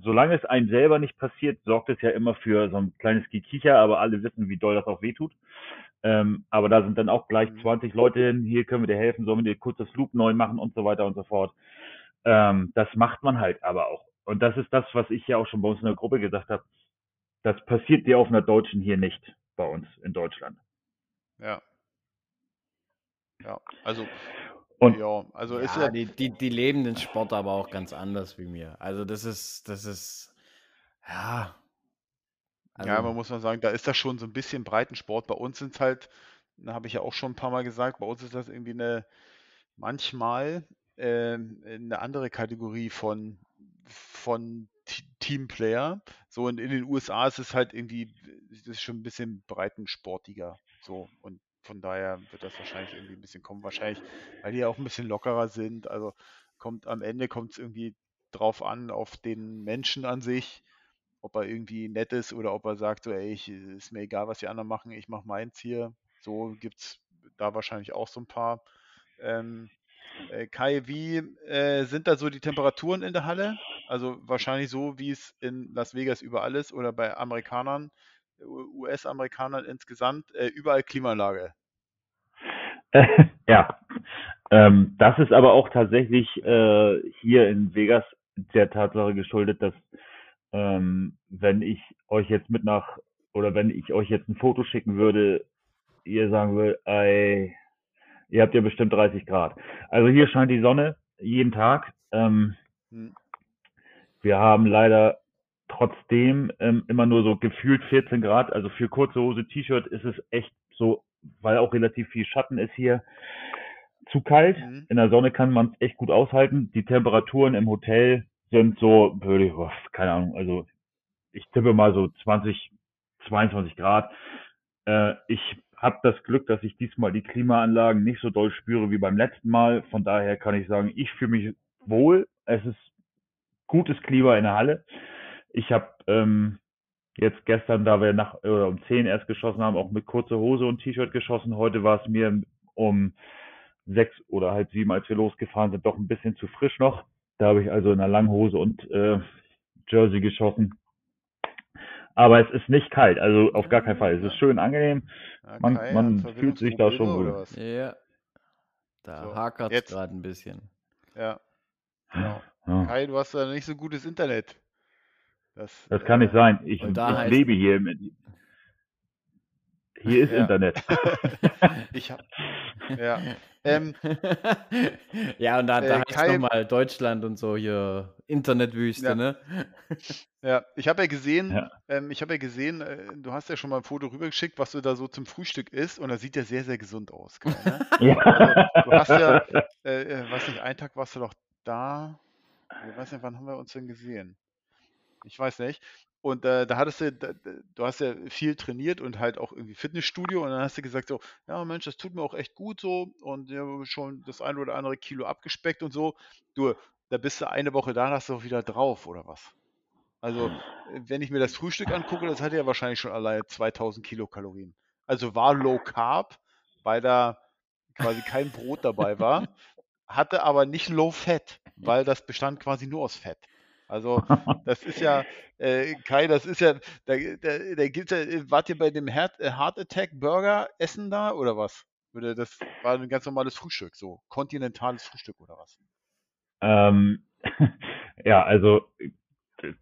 solange es einem selber nicht passiert, sorgt es ja immer für so ein kleines Gekicher, aber alle wissen, wie doll das auch wehtut. Ähm, aber da sind dann auch gleich 20 mhm. Leute hin, hier können wir dir helfen, sollen wir dir kurz das Loop neu machen und so weiter und so fort. Ähm, das macht man halt aber auch. Und das ist das, was ich ja auch schon bei uns in der Gruppe gesagt habe. Das passiert dir auf einer Deutschen hier nicht bei uns in Deutschland. Ja. Ja, also und ja, also ja, ist ja die, die, die leben den Sport aber auch ganz anders wie mir. Also das ist, das ist, ja. Also, ja, man muss mal sagen, da ist das schon so ein bisschen Breitensport. Bei uns sind es halt, da habe ich ja auch schon ein paar Mal gesagt, bei uns ist das irgendwie eine, manchmal äh, eine andere Kategorie von, von Teamplayer. So in, in den USA ist es halt irgendwie, das ist schon ein bisschen breitensportiger. So und von daher wird das wahrscheinlich irgendwie ein bisschen kommen. Wahrscheinlich, weil die ja auch ein bisschen lockerer sind. Also kommt am Ende kommt es irgendwie drauf an, auf den Menschen an sich, ob er irgendwie nett ist oder ob er sagt, so, ey, ich, ist mir egal, was die anderen machen, ich mache meins hier. So gibt es da wahrscheinlich auch so ein paar. Ähm, äh, Kai, wie äh, sind da so die Temperaturen in der Halle? Also wahrscheinlich so, wie es in Las Vegas überall ist oder bei Amerikanern, US-Amerikanern insgesamt, äh, überall Klimaanlage. ja, ähm, das ist aber auch tatsächlich äh, hier in Vegas der Tatsache geschuldet, dass ähm, wenn ich euch jetzt mit nach oder wenn ich euch jetzt ein Foto schicken würde, ihr sagen würdet, ey, ihr habt ja bestimmt 30 Grad. Also hier scheint die Sonne jeden Tag. Ähm, hm. Wir haben leider trotzdem ähm, immer nur so gefühlt 14 Grad. Also für kurze Hose, T-Shirt ist es echt so weil auch relativ viel Schatten ist hier, zu kalt. Mhm. In der Sonne kann man es echt gut aushalten. Die Temperaturen im Hotel sind so, würde ich, keine Ahnung, also ich tippe mal so 20, 22 Grad. Äh, ich habe das Glück, dass ich diesmal die Klimaanlagen nicht so doll spüre wie beim letzten Mal. Von daher kann ich sagen, ich fühle mich wohl. Es ist gutes Klima in der Halle. Ich habe ähm, jetzt gestern, da wir nach äh, um 10 erst geschossen haben, auch mit kurzer Hose und T-Shirt geschossen. Heute war es mir um sechs oder halb sieben, als wir losgefahren sind, doch ein bisschen zu frisch noch. Da habe ich also in einer Langhose und äh, Jersey geschossen. Aber es ist nicht kalt, also auf gar keinen Fall. Es ist schön angenehm. Okay, man man fühlt sich da schon wohl. Ja. Da so, hakert es gerade ein bisschen. Ja. Genau. Ja. Kai, du hast da nicht so gutes Internet. Das, das kann nicht sein. Ich, ich lebe hier. Mit, hier ist ja. Internet. ich hab, ja. Ähm, ja, und da, da äh, heißt nochmal Deutschland und so hier Internetwüste, ja. ne? Ja, ich habe ja gesehen, ja. Ähm, ich habe ja gesehen, äh, du hast ja schon mal ein Foto rübergeschickt, was du da so zum Frühstück isst und da sieht ja sehr, sehr gesund aus. Kai, ne? ja. Also, du hast ja, äh, äh, weiß nicht, einen Tag warst du doch da. Ich weiß nicht, wann haben wir uns denn gesehen? Ich weiß nicht. Und äh, da hattest du, da, du hast ja viel trainiert und halt auch irgendwie Fitnessstudio und dann hast du gesagt so, ja Mensch, das tut mir auch echt gut so und ja, schon das eine oder andere Kilo abgespeckt und so. Du, da bist du eine Woche da, hast du auch wieder drauf oder was? Also, wenn ich mir das Frühstück angucke, das hat ja wahrscheinlich schon alleine 2000 Kilokalorien. Also war Low Carb, weil da quasi kein Brot dabei war, hatte aber nicht Low Fat, weil das bestand quasi nur aus Fett. Also das ist ja, äh, Kai, das ist ja, da, da, da gibt's ja, wart ihr bei dem Heart, äh, Heart Attack Burger essen da oder was? Oder das war ein ganz normales Frühstück, so kontinentales Frühstück oder was? Ähm, ja, also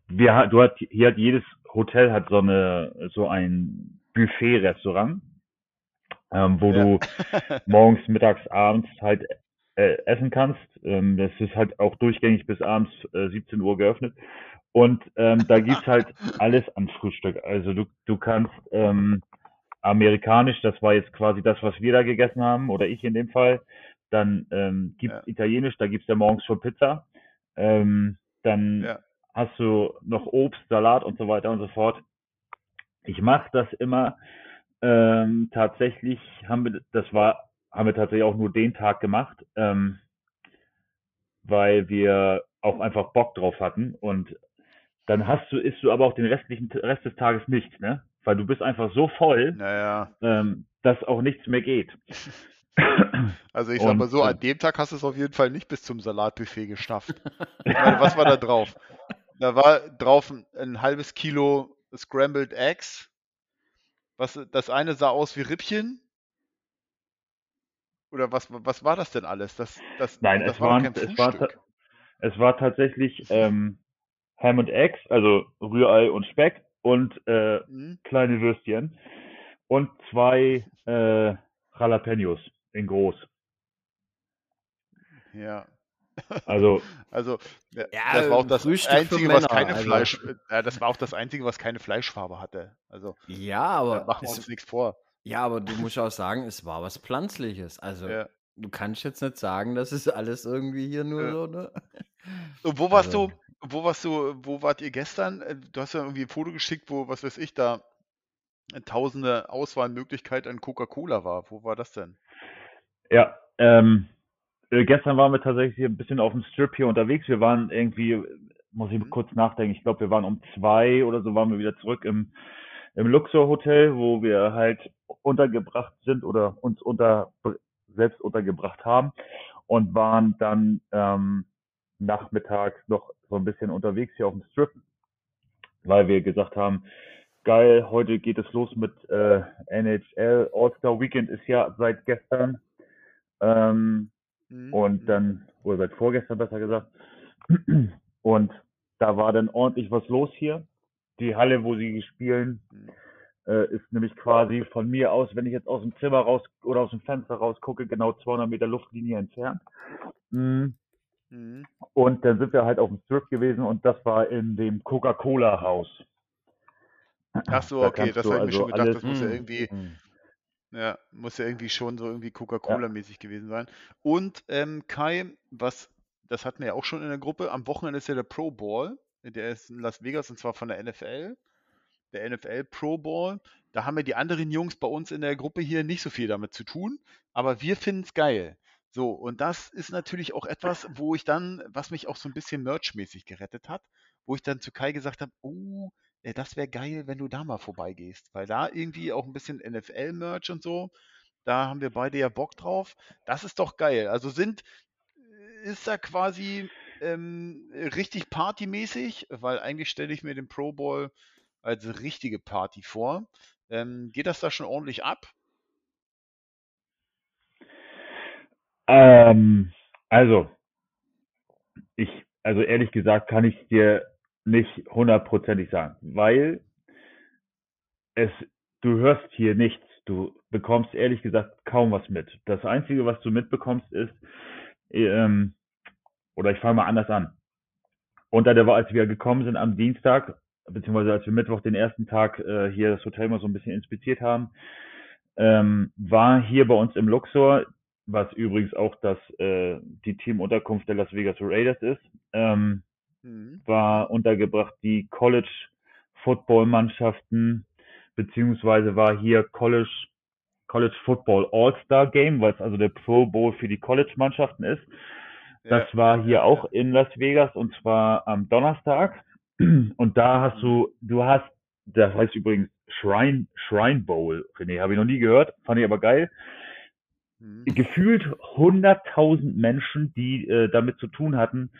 wir, du hat, hier hat jedes Hotel hat so eine so ein Buffet-Restaurant, ähm, wo ja. du morgens, mittags, abends halt äh, essen kannst. Ähm, das ist halt auch durchgängig bis abends äh, 17 Uhr geöffnet. Und ähm, da gibt's halt alles an Frühstück. Also du, du kannst ähm, amerikanisch, das war jetzt quasi das, was wir da gegessen haben, oder ich in dem Fall. Dann ähm, gibt's ja. italienisch, da gibt's ja morgens schon Pizza. Ähm, dann ja. hast du noch Obst, Salat und so weiter und so fort. Ich mache das immer ähm, tatsächlich, haben wir, das war haben wir tatsächlich auch nur den Tag gemacht, ähm, weil wir auch einfach Bock drauf hatten. Und dann hast du, isst du aber auch den restlichen Rest des Tages nicht, ne? Weil du bist einfach so voll, naja. ähm, dass auch nichts mehr geht. Also ich sag mal so, an dem Tag hast du es auf jeden Fall nicht bis zum Salatbuffet geschafft. Meine, was war da drauf? Da war drauf ein, ein halbes Kilo Scrambled Eggs. Was, das eine sah aus wie Rippchen oder was, was war das denn alles? Das, das, Nein, das es, war es, war es war tatsächlich ähm, Ham und Eggs, also Rührei und Speck und äh, mhm. kleine Würstchen und zwei äh, Jalapenos in groß. Ja. Also, also ja, das war auch das Frühstück einzige, was keine also. Fleisch, äh, das war auch das einzige, was keine Fleischfarbe hatte. Also ja, aber machen wir uns nichts vor. Ja, aber du musst auch sagen, es war was Pflanzliches. Also, Ja. du kannst jetzt nicht sagen, das ist alles irgendwie hier nur Ja. so, ne? Und wo warst Also, du, wo warst du, wo wart ihr gestern? Äh, du hast ja irgendwie ein Foto geschickt, wo, was weiß ich, da tausende Auswahlmöglichkeit an Coca-Cola war. Wo war das denn? Ja, ähm, äh, gestern waren wir tatsächlich ein bisschen auf dem Strip hier unterwegs. Wir waren irgendwie, muss ich Mhm. kurz nachdenken, ich glaube, wir waren um zwei oder so, waren wir wieder zurück im im Luxor Hotel, wo wir halt untergebracht sind oder uns unter selbst untergebracht haben und waren dann ähm, nachmittags noch so ein bisschen unterwegs hier auf dem Strip, weil wir gesagt haben, geil, heute geht es los mit äh, NHL All-Star Weekend ist ja seit gestern ähm, mhm. und dann, oder seit vorgestern besser gesagt. Und da war dann ordentlich was los hier die Halle, wo sie spielen, mhm. äh, ist nämlich quasi von mir aus, wenn ich jetzt aus dem Zimmer raus oder aus dem Fenster raus gucke, genau 200 Meter Luftlinie entfernt. Mhm. Mhm. Und dann sind wir halt auf dem Strip gewesen und das war in dem Coca-Cola-Haus. Ach so, da okay, das habe ich also mir schon gedacht, das muss ja irgendwie, mhm. ja, muss ja irgendwie schon so irgendwie Coca-Cola-mäßig ja. gewesen sein. Und ähm, Kai, was, das hatten wir ja auch schon in der Gruppe, am Wochenende ist ja der Pro Ball der ist in Las Vegas und zwar von der NFL, der NFL Pro Bowl. Da haben wir die anderen Jungs bei uns in der Gruppe hier nicht so viel damit zu tun, aber wir finden es geil. So, und das ist natürlich auch etwas, wo ich dann, was mich auch so ein bisschen merchmäßig gerettet hat, wo ich dann zu Kai gesagt habe, oh, das wäre geil, wenn du da mal vorbeigehst, weil da irgendwie auch ein bisschen NFL-Merch und so, da haben wir beide ja Bock drauf. Das ist doch geil. Also sind, äh, ist da quasi ähm, richtig partymäßig, weil eigentlich stelle ich mir den Pro Bowl als richtige Party vor. Ähm, geht das da schon ordentlich ab? Ähm, also, ich, also ehrlich gesagt kann ich dir nicht hundertprozentig sagen, weil es, du hörst hier nichts. Du bekommst ehrlich gesagt kaum was mit. Das Einzige, was du mitbekommst, ist, ähm, oder ich fange mal anders an. Unter der Woche, als wir gekommen sind am Dienstag, beziehungsweise als wir Mittwoch den ersten Tag äh, hier das Hotel mal so ein bisschen inspiziert haben, ähm, war hier bei uns im Luxor, was übrigens auch das äh, die Teamunterkunft der Las Vegas Raiders ist, ähm, mhm. war untergebracht die College Football Mannschaften, beziehungsweise war hier College College Football All-Star Game, was also der Pro Bowl für die College Mannschaften ist. Das war hier auch in Las Vegas und zwar am Donnerstag. Und da hast du, du hast, das heißt übrigens Shrine, Shrine Bowl, René, habe ich noch nie gehört, fand ich aber geil. Mhm. Gefühlt 100.000 Menschen, die äh, damit zu tun hatten,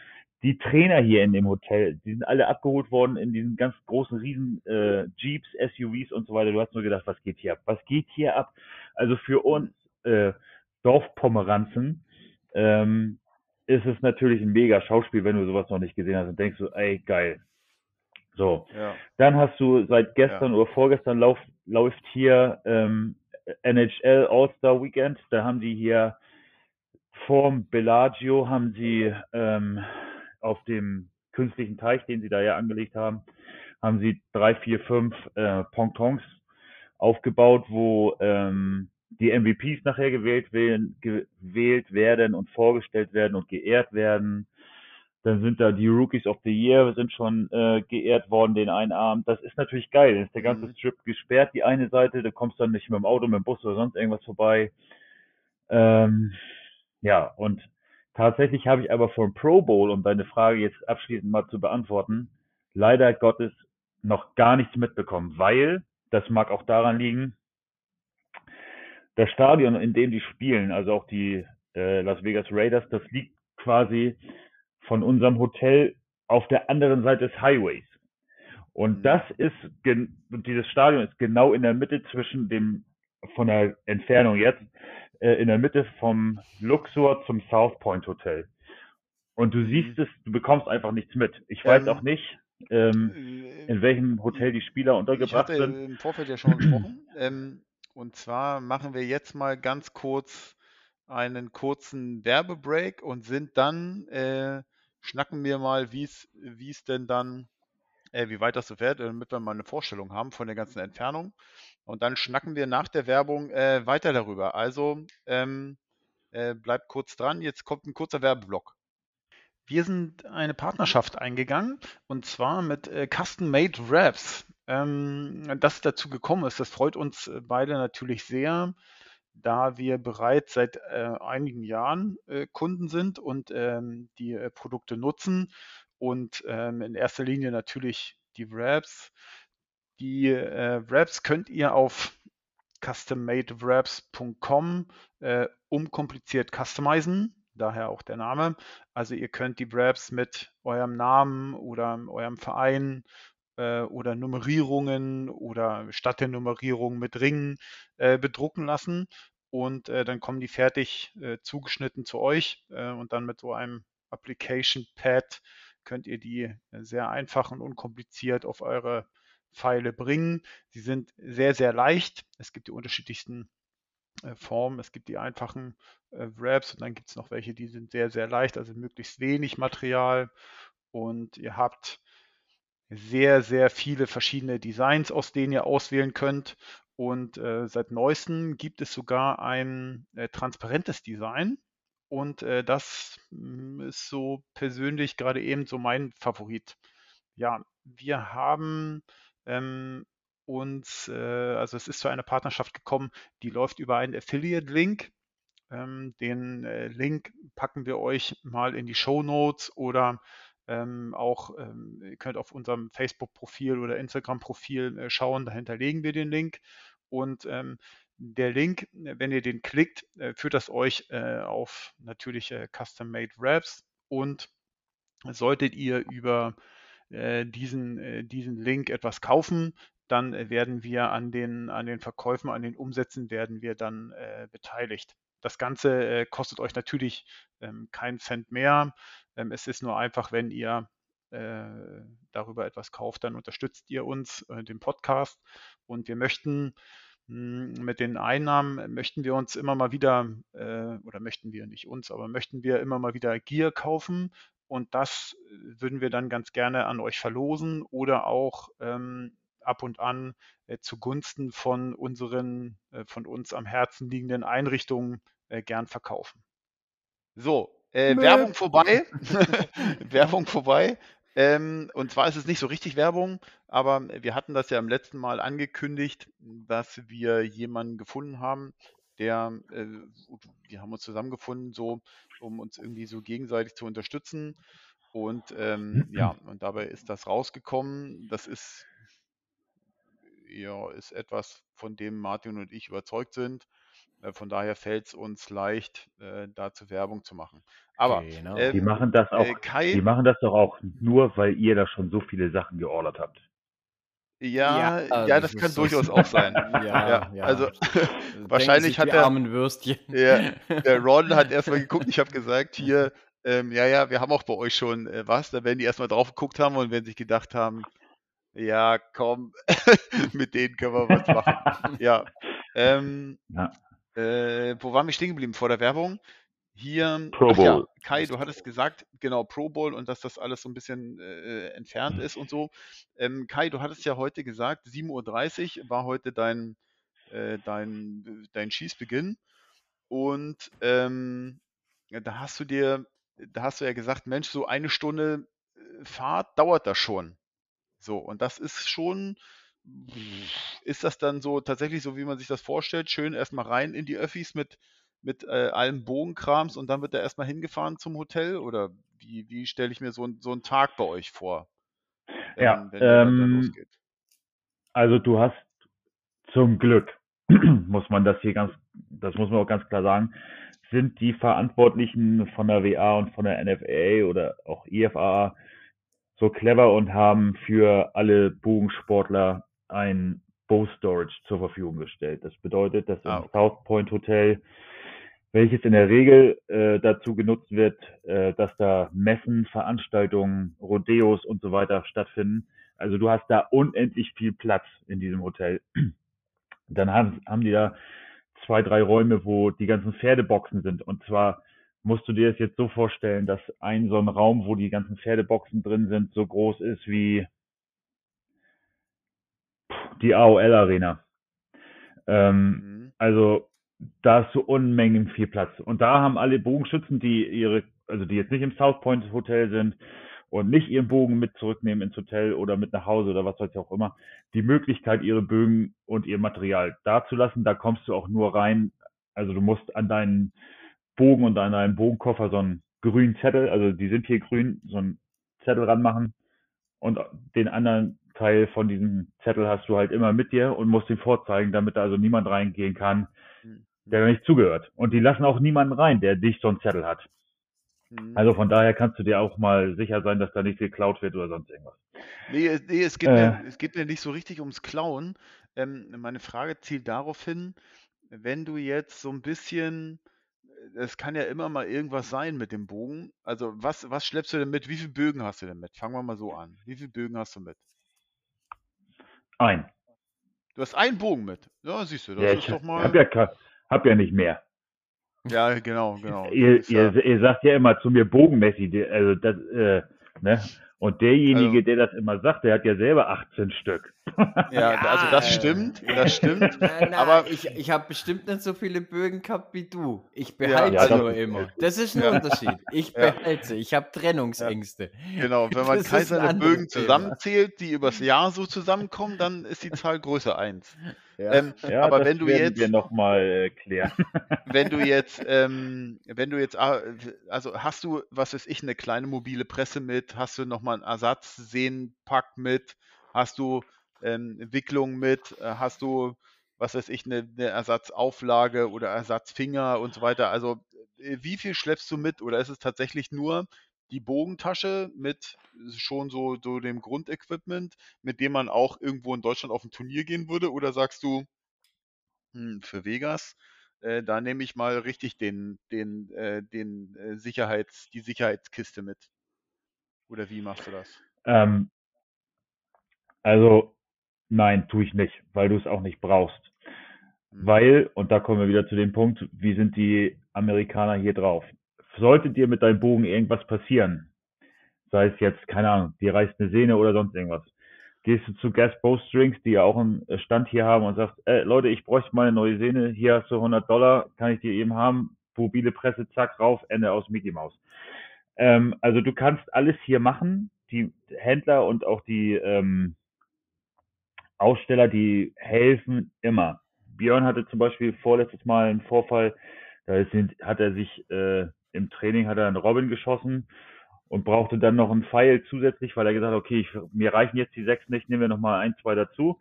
die Trainer hier in dem Hotel, die sind alle abgeholt worden in diesen ganz großen riesen äh, Jeeps, SUVs und so weiter. Du hast nur gedacht, was geht hier ab? Was geht hier ab? Also für uns äh, Dorfpomeranzen ähm, ist es natürlich ein mega Schauspiel, wenn du sowas noch nicht gesehen hast und denkst so, ey, geil. So. Ja. Dann hast du seit gestern ja. oder vorgestern lauf, läuft hier ähm, NHL All-Star Weekend. Da haben die hier vorm Bellagio haben sie ähm, auf dem künstlichen Teich, den sie da ja angelegt haben, haben sie drei, vier, fünf äh, Pontons aufgebaut, wo ähm, die MVPs nachher gewählt werden, gewählt werden und vorgestellt werden und geehrt werden. Dann sind da die Rookies of the Year, sind schon äh, geehrt worden den einen Abend. Das ist natürlich geil. Dann ist der ganze mhm. Strip gesperrt, die eine Seite, da kommst du dann nicht mit dem Auto, mit dem Bus oder sonst irgendwas vorbei. Ähm, ja, und tatsächlich habe ich aber vom Pro Bowl, um deine Frage jetzt abschließend mal zu beantworten, leider Gottes noch gar nichts mitbekommen, weil, das mag auch daran liegen, das Stadion, in dem die spielen, also auch die äh, Las Vegas Raiders, das liegt quasi von unserem Hotel auf der anderen Seite des Highways. Und mhm. das ist, dieses Stadion ist genau in der Mitte zwischen dem, von der Entfernung jetzt, äh, in der Mitte vom Luxor zum South Point Hotel. Und du siehst mhm. es, du bekommst einfach nichts mit. Ich weiß ähm, auch nicht, ähm, äh, in welchem Hotel die Spieler untergebracht ich hatte sind. im Vorfeld ja schon gesprochen. Ähm, und zwar machen wir jetzt mal ganz kurz einen kurzen Werbebreak und sind dann äh, schnacken wir mal, wie es denn dann, äh, wie weit das so fährt, damit wir mal eine Vorstellung haben von der ganzen Entfernung. Und dann schnacken wir nach der Werbung äh, weiter darüber. Also ähm, äh, bleibt kurz dran. Jetzt kommt ein kurzer Werbeblock. Wir sind eine Partnerschaft eingegangen und zwar mit äh, Custom Made Wraps. Ähm, dass es dazu gekommen ist, das freut uns äh, beide natürlich sehr da wir bereits seit äh, einigen Jahren äh, Kunden sind und ähm, die äh, Produkte nutzen und ähm, in erster Linie natürlich die Wraps. Die äh, Wraps könnt ihr auf custommadewraps.com äh, unkompliziert customizen, daher auch der Name. Also ihr könnt die Wraps mit eurem Namen oder eurem Verein äh, oder Nummerierungen oder statt der Nummerierung mit Ringen äh, bedrucken lassen. Und äh, dann kommen die fertig äh, zugeschnitten zu euch äh, und dann mit so einem Application Pad könnt ihr die sehr einfach und unkompliziert auf eure Pfeile bringen. Sie sind sehr, sehr leicht. Es gibt die unterschiedlichsten äh, Formen. Es gibt die einfachen äh, Wraps und dann gibt es noch welche, die sind sehr, sehr leicht, also möglichst wenig Material. Und ihr habt sehr, sehr viele verschiedene Designs, aus denen ihr auswählen könnt. Und äh, seit neuestem gibt es sogar ein äh, transparentes Design. Und äh, das mh, hm, ist so persönlich gerade eben so mein Favorit. ja, wir haben ähm, uns, äh, also es ist zu einer Partnerschaft gekommen, die läuft über einen Affiliate-Link. Ähm, den äh, Link packen wir euch mal in die Show Notes oder ähm, auch, ähm, ihr könnt auf unserem Facebook-Profil oder Instagram-Profil äh, schauen, dahinter legen wir den Link. Und ähm, der Link, wenn ihr den klickt, äh, führt das euch äh, auf natürlich äh, Custom-Made Wraps und solltet ihr über äh, diesen, äh, diesen Link etwas kaufen, dann werden wir an den, an den Verkäufen, an den Umsätzen werden wir dann beteiligt. Das Ganze kostet euch natürlich ähm, keinen Cent mehr. Ähm, es ist nur einfach, wenn ihr darüber etwas kauft, dann unterstützt ihr uns, den Podcast. Und wir möchten hm, mit den Einnahmen möchten wir uns immer mal wieder, äh, oder möchten wir nicht uns, aber möchten wir immer mal wieder Gier kaufen und das äh, würden wir dann ganz gerne an euch verlosen oder auch ähm, ab und an äh, zugunsten von unseren, äh, von uns am Herzen liegenden Einrichtungen äh, gern verkaufen. So, äh, Werbung vorbei. Werbung vorbei. Ähm, und zwar ist es nicht so richtig Werbung, aber wir hatten das ja im letzten Mal angekündigt, dass wir jemanden gefunden haben, der, äh, wir haben uns zusammengefunden, so, um uns irgendwie so gegenseitig zu unterstützen. Und ähm, ja, und dabei ist das rausgekommen. Das ist, ja, ist etwas, von dem Martin und ich überzeugt sind. Äh, von daher fällt es uns leicht, äh, dazu Werbung zu machen. Aber genau. ähm, die machen das auch, äh, Kai, die machen das doch auch nur, weil ihr da schon so viele Sachen geordert habt. Ja, ja, also ja das kann durchaus auch sein. ja, ja, ja, also wahrscheinlich hat der armen Würstchen. Ja, der Ron hat erstmal geguckt. Ich habe gesagt, hier, ähm, ja, ja, wir haben auch bei euch schon äh, was. Da werden die erstmal drauf geguckt haben und werden sich gedacht haben, ja, komm, mit denen können wir was machen. ja. Ähm, ja. Äh, wo waren wir stehen geblieben vor der Werbung? Hier, Pro Bowl. Ja, Kai, du hattest gesagt, genau, Pro Bowl und dass das alles so ein bisschen äh, entfernt ist und so. Ähm, Kai, du hattest ja heute gesagt, 7.30 Uhr war heute dein, äh, dein, dein Schießbeginn. Und ähm, da hast du dir, da hast du ja gesagt, Mensch, so eine Stunde äh, Fahrt dauert das schon. So, und das ist schon, ist das dann so tatsächlich so, wie man sich das vorstellt? Schön erstmal rein in die Öffis mit, mit äh, allem Bogenkrams und dann wird er erstmal hingefahren zum Hotel? Oder wie, wie stelle ich mir so, so einen Tag bei euch vor? Wenn, ja, wenn ähm, losgeht? also du hast zum Glück, muss man das hier ganz, das muss man auch ganz klar sagen, sind die Verantwortlichen von der WA und von der NFA oder auch IFA so clever und haben für alle Bogensportler ein Bow Storage zur Verfügung gestellt. Das bedeutet, dass ah, im South Point Hotel, welches in der Regel äh, dazu genutzt wird, äh, dass da Messen, Veranstaltungen, Rodeos und so weiter stattfinden. Also du hast da unendlich viel Platz in diesem Hotel. Dann haben, haben die da zwei, drei Räume, wo die ganzen Pferdeboxen sind. Und zwar musst du dir das jetzt so vorstellen, dass ein so ein Raum, wo die ganzen Pferdeboxen drin sind, so groß ist wie die AOL Arena. Ähm, mhm. Also da hast du Unmengen viel Platz. Und da haben alle Bogenschützen, die ihre, also die jetzt nicht im South Point Hotel sind und nicht ihren Bogen mit zurücknehmen ins Hotel oder mit nach Hause oder was weiß ich auch immer, die Möglichkeit, ihre Bögen und ihr Material dazulassen. Da kommst du auch nur rein. Also du musst an deinen Bogen und an deinen Bogenkoffer so einen grünen Zettel, also die sind hier grün, so einen Zettel ranmachen und den anderen Teil von diesem Zettel hast du halt immer mit dir und musst ihn vorzeigen, damit da also niemand reingehen kann, mhm. der da nicht zugehört. Und die lassen auch niemanden rein, der nicht so einen Zettel hat. Mhm. Also von daher kannst du dir auch mal sicher sein, dass da nicht geklaut wird oder sonst irgendwas. Nee, nee es, geht äh, mir, es geht mir nicht so richtig ums Klauen. Ähm, meine Frage zielt darauf hin, wenn du jetzt so ein bisschen es kann ja immer mal irgendwas sein mit dem Bogen. Also was, was schleppst du denn mit? Wie viele Bögen hast du denn mit? Fangen wir mal so an. Wie viele Bögen hast du mit? Ein. Du hast einen Bogen mit. Ja, siehst du, das ja, ist doch mal. Hab ja, hab ja nicht mehr. Ja, genau, genau. Ihr, ihr, ihr, sagt ja immer zu mir bogenmäßig, also das, äh, ne? Und derjenige, also, der das immer sagt, der hat ja selber 18 Stück. Ja, ja also das stimmt, das stimmt. Na, na, aber ich, ich habe bestimmt nicht so viele Bögen gehabt wie du. Ich behalte ja, sie nur immer. Das ist ein ja. Unterschied. Ich behalte. Ich habe Trennungsängste. Genau, wenn man keine Bögen zusammenzählt, die übers Jahr so zusammenkommen, dann ist die Zahl größer 1. Ja, ähm, ja aber wenn du jetzt wir noch mal äh, klären. wenn du jetzt, ähm, wenn du jetzt, ah, also hast du, was weiß ich, eine kleine mobile Presse mit, hast du noch mal einen Ersatzsehnenpack mit, hast du ähm, Wicklung mit, äh, hast du, was weiß ich, eine, eine Ersatzauflage oder Ersatzfinger und so weiter. Also äh, wie viel schleppst du mit? Oder ist es tatsächlich nur die Bogentasche mit schon so, so dem Grundequipment, mit dem man auch irgendwo in Deutschland auf ein Turnier gehen würde? Oder sagst du, hm, für Vegas, äh, da nehme ich mal richtig den, den, äh, den äh, Sicherheits, die Sicherheitskiste mit? Oder wie machst du das? Ähm, also nein, tue ich nicht, weil du es auch nicht brauchst. Hm. Weil, und da kommen wir wieder zu dem Punkt, wie sind die Amerikaner hier drauf? Sollte dir mit deinem Bogen irgendwas passieren, sei es jetzt, keine Ahnung, dir reißt eine Sehne oder sonst irgendwas, gehst du zu Gas Bowstrings, die ja auch einen Stand hier haben und sagst, äh, Leute, ich bräuchte mal eine neue Sehne, hier hast du 100 Dollar, kann ich dir eben haben, mobile Presse, zack, rauf, Ende aus Mickey Mouse. Ähm, also du kannst alles hier machen, die Händler und auch die ähm, Aussteller, die helfen immer. Björn hatte zum Beispiel vorletztes Mal einen Vorfall, da sind, hat er sich äh, im Training hat er einen Robin geschossen und brauchte dann noch einen Pfeil zusätzlich, weil er gesagt hat, okay, ich, mir reichen jetzt die sechs nicht, nehmen wir nochmal ein, zwei dazu.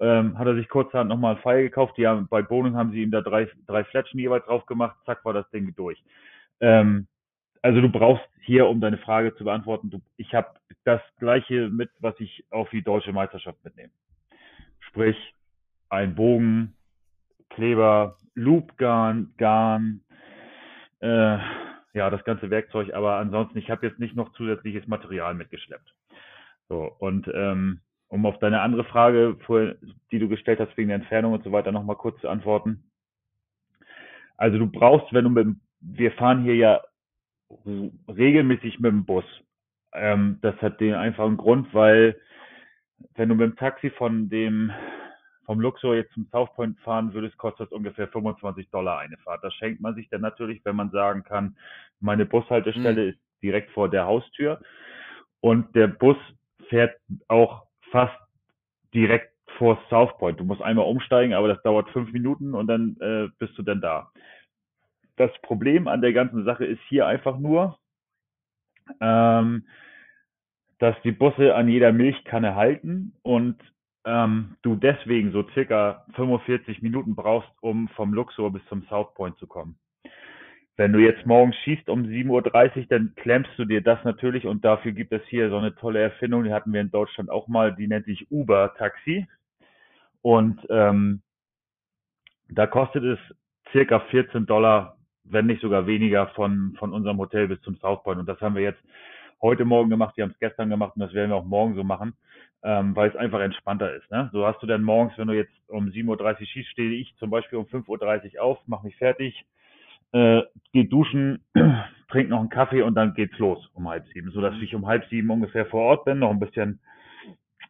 Ähm, hat er sich kurzerhand nochmal einen Pfeil gekauft. Die haben, bei Boning haben sie ihm da drei, drei Fletschen jeweils drauf gemacht. Zack, war das Ding durch. Ähm, also du brauchst hier, um deine Frage zu beantworten, du, ich habe das gleiche mit, was ich auf die deutsche Meisterschaft mitnehme. Sprich, ein Bogen, Kleber, Loopgarn, Garn, äh, ja, das ganze Werkzeug, aber ansonsten, ich habe jetzt nicht noch zusätzliches Material mitgeschleppt. So, und ähm, um auf deine andere Frage, die du gestellt hast wegen der Entfernung und so weiter, nochmal kurz zu antworten. Also du brauchst, wenn du mit wir fahren hier ja regelmäßig mit dem Bus. Ähm, das hat den einfachen Grund, weil wenn du mit dem Taxi von dem vom Luxor jetzt zum South Point fahren würdest, kostet das ungefähr 25 Dollar eine Fahrt. Das schenkt man sich dann natürlich, wenn man sagen kann, meine Bushaltestelle mhm. ist direkt vor der Haustür und der Bus fährt auch fast direkt vor South Point. Du musst einmal umsteigen, aber das dauert fünf Minuten und dann äh, bist du dann da. Das Problem an der ganzen Sache ist hier einfach nur, ähm, dass die Busse an jeder Milchkanne halten und ähm, du deswegen so circa 45 Minuten brauchst, um vom Luxor bis zum South Point zu kommen. Wenn du jetzt morgens schießt um 7.30 Uhr, dann klemmst du dir das natürlich und dafür gibt es hier so eine tolle Erfindung, die hatten wir in Deutschland auch mal, die nennt sich Uber Taxi. Und ähm, da kostet es circa 14 Dollar, wenn nicht sogar weniger, von, von unserem Hotel bis zum South Point. Und das haben wir jetzt heute Morgen gemacht, wir haben es gestern gemacht und das werden wir auch morgen so machen ähm, weil es einfach entspannter ist. Ne? So hast du dann morgens, wenn du jetzt um 7.30 Uhr schießt, stehe ich zum Beispiel um 5.30 Uhr auf, mache mich fertig, äh, geh duschen, trink noch einen Kaffee und dann geht's los um halb sieben, sodass mhm. ich um halb sieben ungefähr vor Ort bin, noch ein bisschen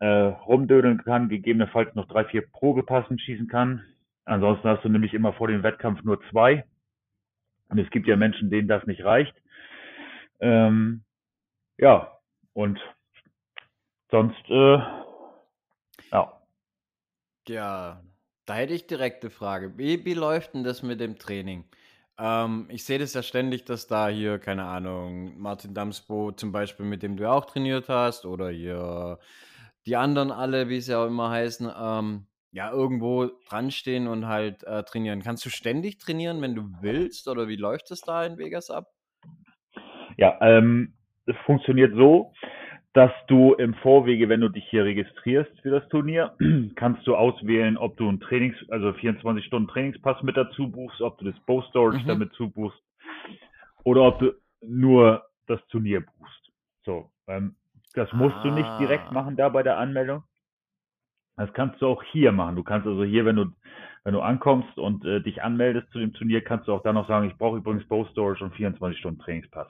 äh, rumdödeln kann, gegebenenfalls noch drei, vier Probepassen schießen kann. Ansonsten hast du nämlich immer vor dem Wettkampf nur zwei. Und es gibt ja Menschen, denen das nicht reicht. Ähm, ja, und Sonst, äh, ja. Ja, da hätte ich direkt eine Frage. Wie, wie läuft denn das mit dem Training? Ähm, ich sehe das ja ständig, dass da hier, keine Ahnung, Martin Damsbo zum Beispiel, mit dem du auch trainiert hast, oder hier die anderen alle, wie sie auch immer heißen, ähm, ja, irgendwo dran stehen und halt äh, trainieren. Kannst du ständig trainieren, wenn du willst, oder wie läuft es da in Vegas ab? Ja, ähm, es funktioniert so, dass du im Vorwege, wenn du dich hier registrierst für das Turnier, kannst du auswählen, ob du einen Trainings, also 24 Stunden Trainingspass mit dazu buchst, ob du das Bow Storage mhm. damit zubuchst oder ob du nur das Turnier buchst. So, ähm, das musst ah. du nicht direkt ah. machen da bei der Anmeldung. Das kannst du auch hier machen. Du kannst also hier, wenn du wenn du ankommst und äh, dich anmeldest zu dem Turnier, kannst du auch dann noch sagen, ich brauche übrigens Bow Storage und 24 Stunden Trainingspass.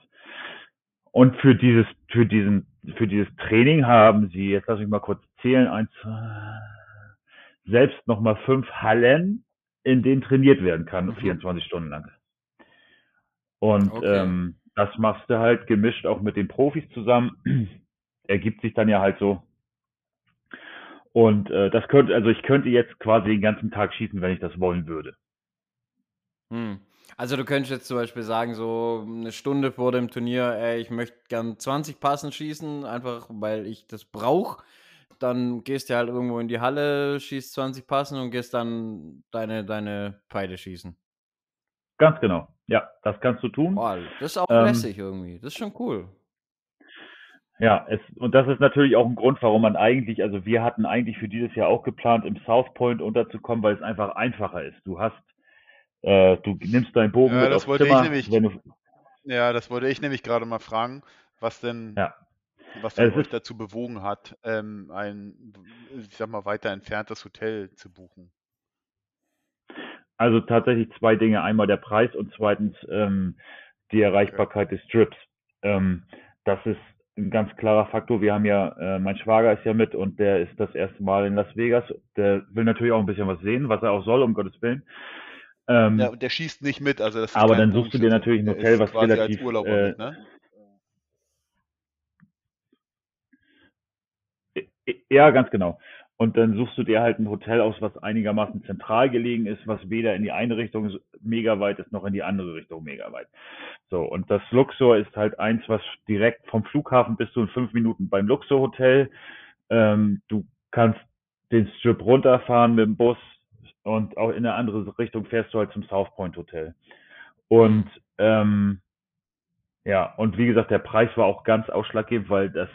Und für dieses, für diesen für dieses Training haben sie, jetzt lass mich mal kurz zählen, eins, selbst nochmal fünf Hallen, in denen trainiert werden kann, mhm. 24 Stunden lang. Und okay. ähm, das machst du halt gemischt auch mit den Profis zusammen. Ergibt sich dann ja halt so. Und äh, das könnte, also ich könnte jetzt quasi den ganzen Tag schießen, wenn ich das wollen würde. Hm. Also du könntest jetzt zum Beispiel sagen, so eine Stunde vor dem Turnier, ey, ich möchte gern 20 Passen schießen, einfach weil ich das brauche. Dann gehst du halt irgendwo in die Halle, schießt 20 Passen und gehst dann deine, deine Pfeile schießen. Ganz genau. Ja, das kannst du tun. Boah, das ist auch ähm, lässig irgendwie. Das ist schon cool. Ja, es, und das ist natürlich auch ein Grund, warum man eigentlich, also wir hatten eigentlich für dieses Jahr auch geplant, im South Point unterzukommen, weil es einfach einfacher ist. Du hast äh, du nimmst deinen Bogen ja, mit das wollte Zimmer, ich nämlich, du, Ja, das wollte ich nämlich gerade mal fragen, was denn, ja. was denn euch dazu bewogen hat, ähm, ein, ich sag mal, weiter entferntes Hotel zu buchen. Also tatsächlich zwei Dinge. Einmal der Preis und zweitens ähm, die Erreichbarkeit okay. des Trips. Ähm, das ist ein ganz klarer Faktor. Wir haben ja, äh, mein Schwager ist ja mit und der ist das erste Mal in Las Vegas. Der will natürlich auch ein bisschen was sehen, was er auch soll, um Gottes Willen. Ähm, ja, und der schießt nicht mit, also das Aber dann suchst du dir natürlich ein Hotel, was relativ. Äh, mit, ne? Ja, ganz genau. Und dann suchst du dir halt ein Hotel aus, was einigermaßen zentral gelegen ist, was weder in die eine Richtung mega weit ist, noch in die andere Richtung mega weit. So, und das Luxor ist halt eins, was direkt vom Flughafen bist du in fünf Minuten beim Luxor Hotel. Ähm, du kannst den Strip runterfahren mit dem Bus, und auch in eine andere Richtung fährst du halt zum South Point Hotel. Und ähm, ja, und wie gesagt, der Preis war auch ganz ausschlaggebend, weil das,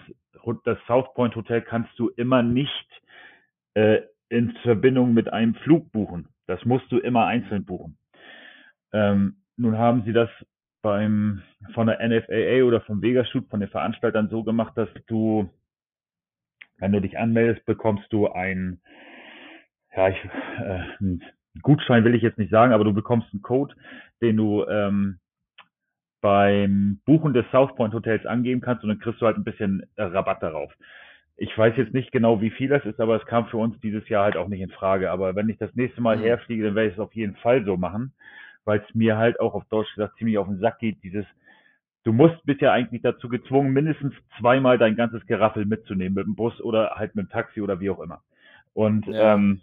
das South Point Hotel kannst du immer nicht äh, in Verbindung mit einem Flug buchen. Das musst du immer einzeln buchen. Ähm, nun haben sie das beim von der NFAA oder vom Vegashoot von den Veranstaltern so gemacht, dass du, wenn du dich anmeldest, bekommst du ein ja, ich, äh, einen Gutschein will ich jetzt nicht sagen, aber du bekommst einen Code, den du ähm, beim Buchen des South Point Hotels angeben kannst und dann kriegst du halt ein bisschen äh, Rabatt darauf. Ich weiß jetzt nicht genau, wie viel das ist, aber es kam für uns dieses Jahr halt auch nicht in Frage. Aber wenn ich das nächste Mal mhm. herfliege, dann werde ich es auf jeden Fall so machen, weil es mir halt auch auf Deutsch gesagt ziemlich auf den Sack geht, dieses du musst bist ja eigentlich dazu gezwungen, mindestens zweimal dein ganzes Geraffel mitzunehmen mit dem Bus oder halt mit dem Taxi oder wie auch immer. Und ja. ähm,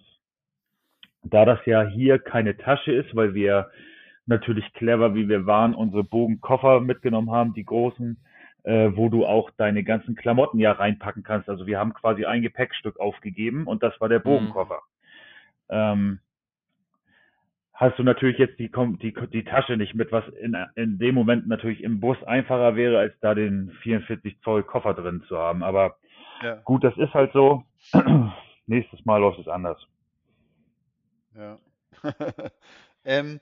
da das ja hier keine Tasche ist, weil wir natürlich clever, wie wir waren, unsere Bogenkoffer mitgenommen haben, die großen, äh, wo du auch deine ganzen Klamotten ja reinpacken kannst. Also wir haben quasi ein Gepäckstück aufgegeben und das war der mhm. Bogenkoffer. Mhm. Ähm, hast du natürlich jetzt die, die, die Tasche nicht mit, was in, in dem Moment natürlich im Bus einfacher wäre, als da den 44 Zoll Koffer drin zu haben. Aber ja. gut, das ist halt so. Nächstes Mal läuft es anders. Ja. ähm,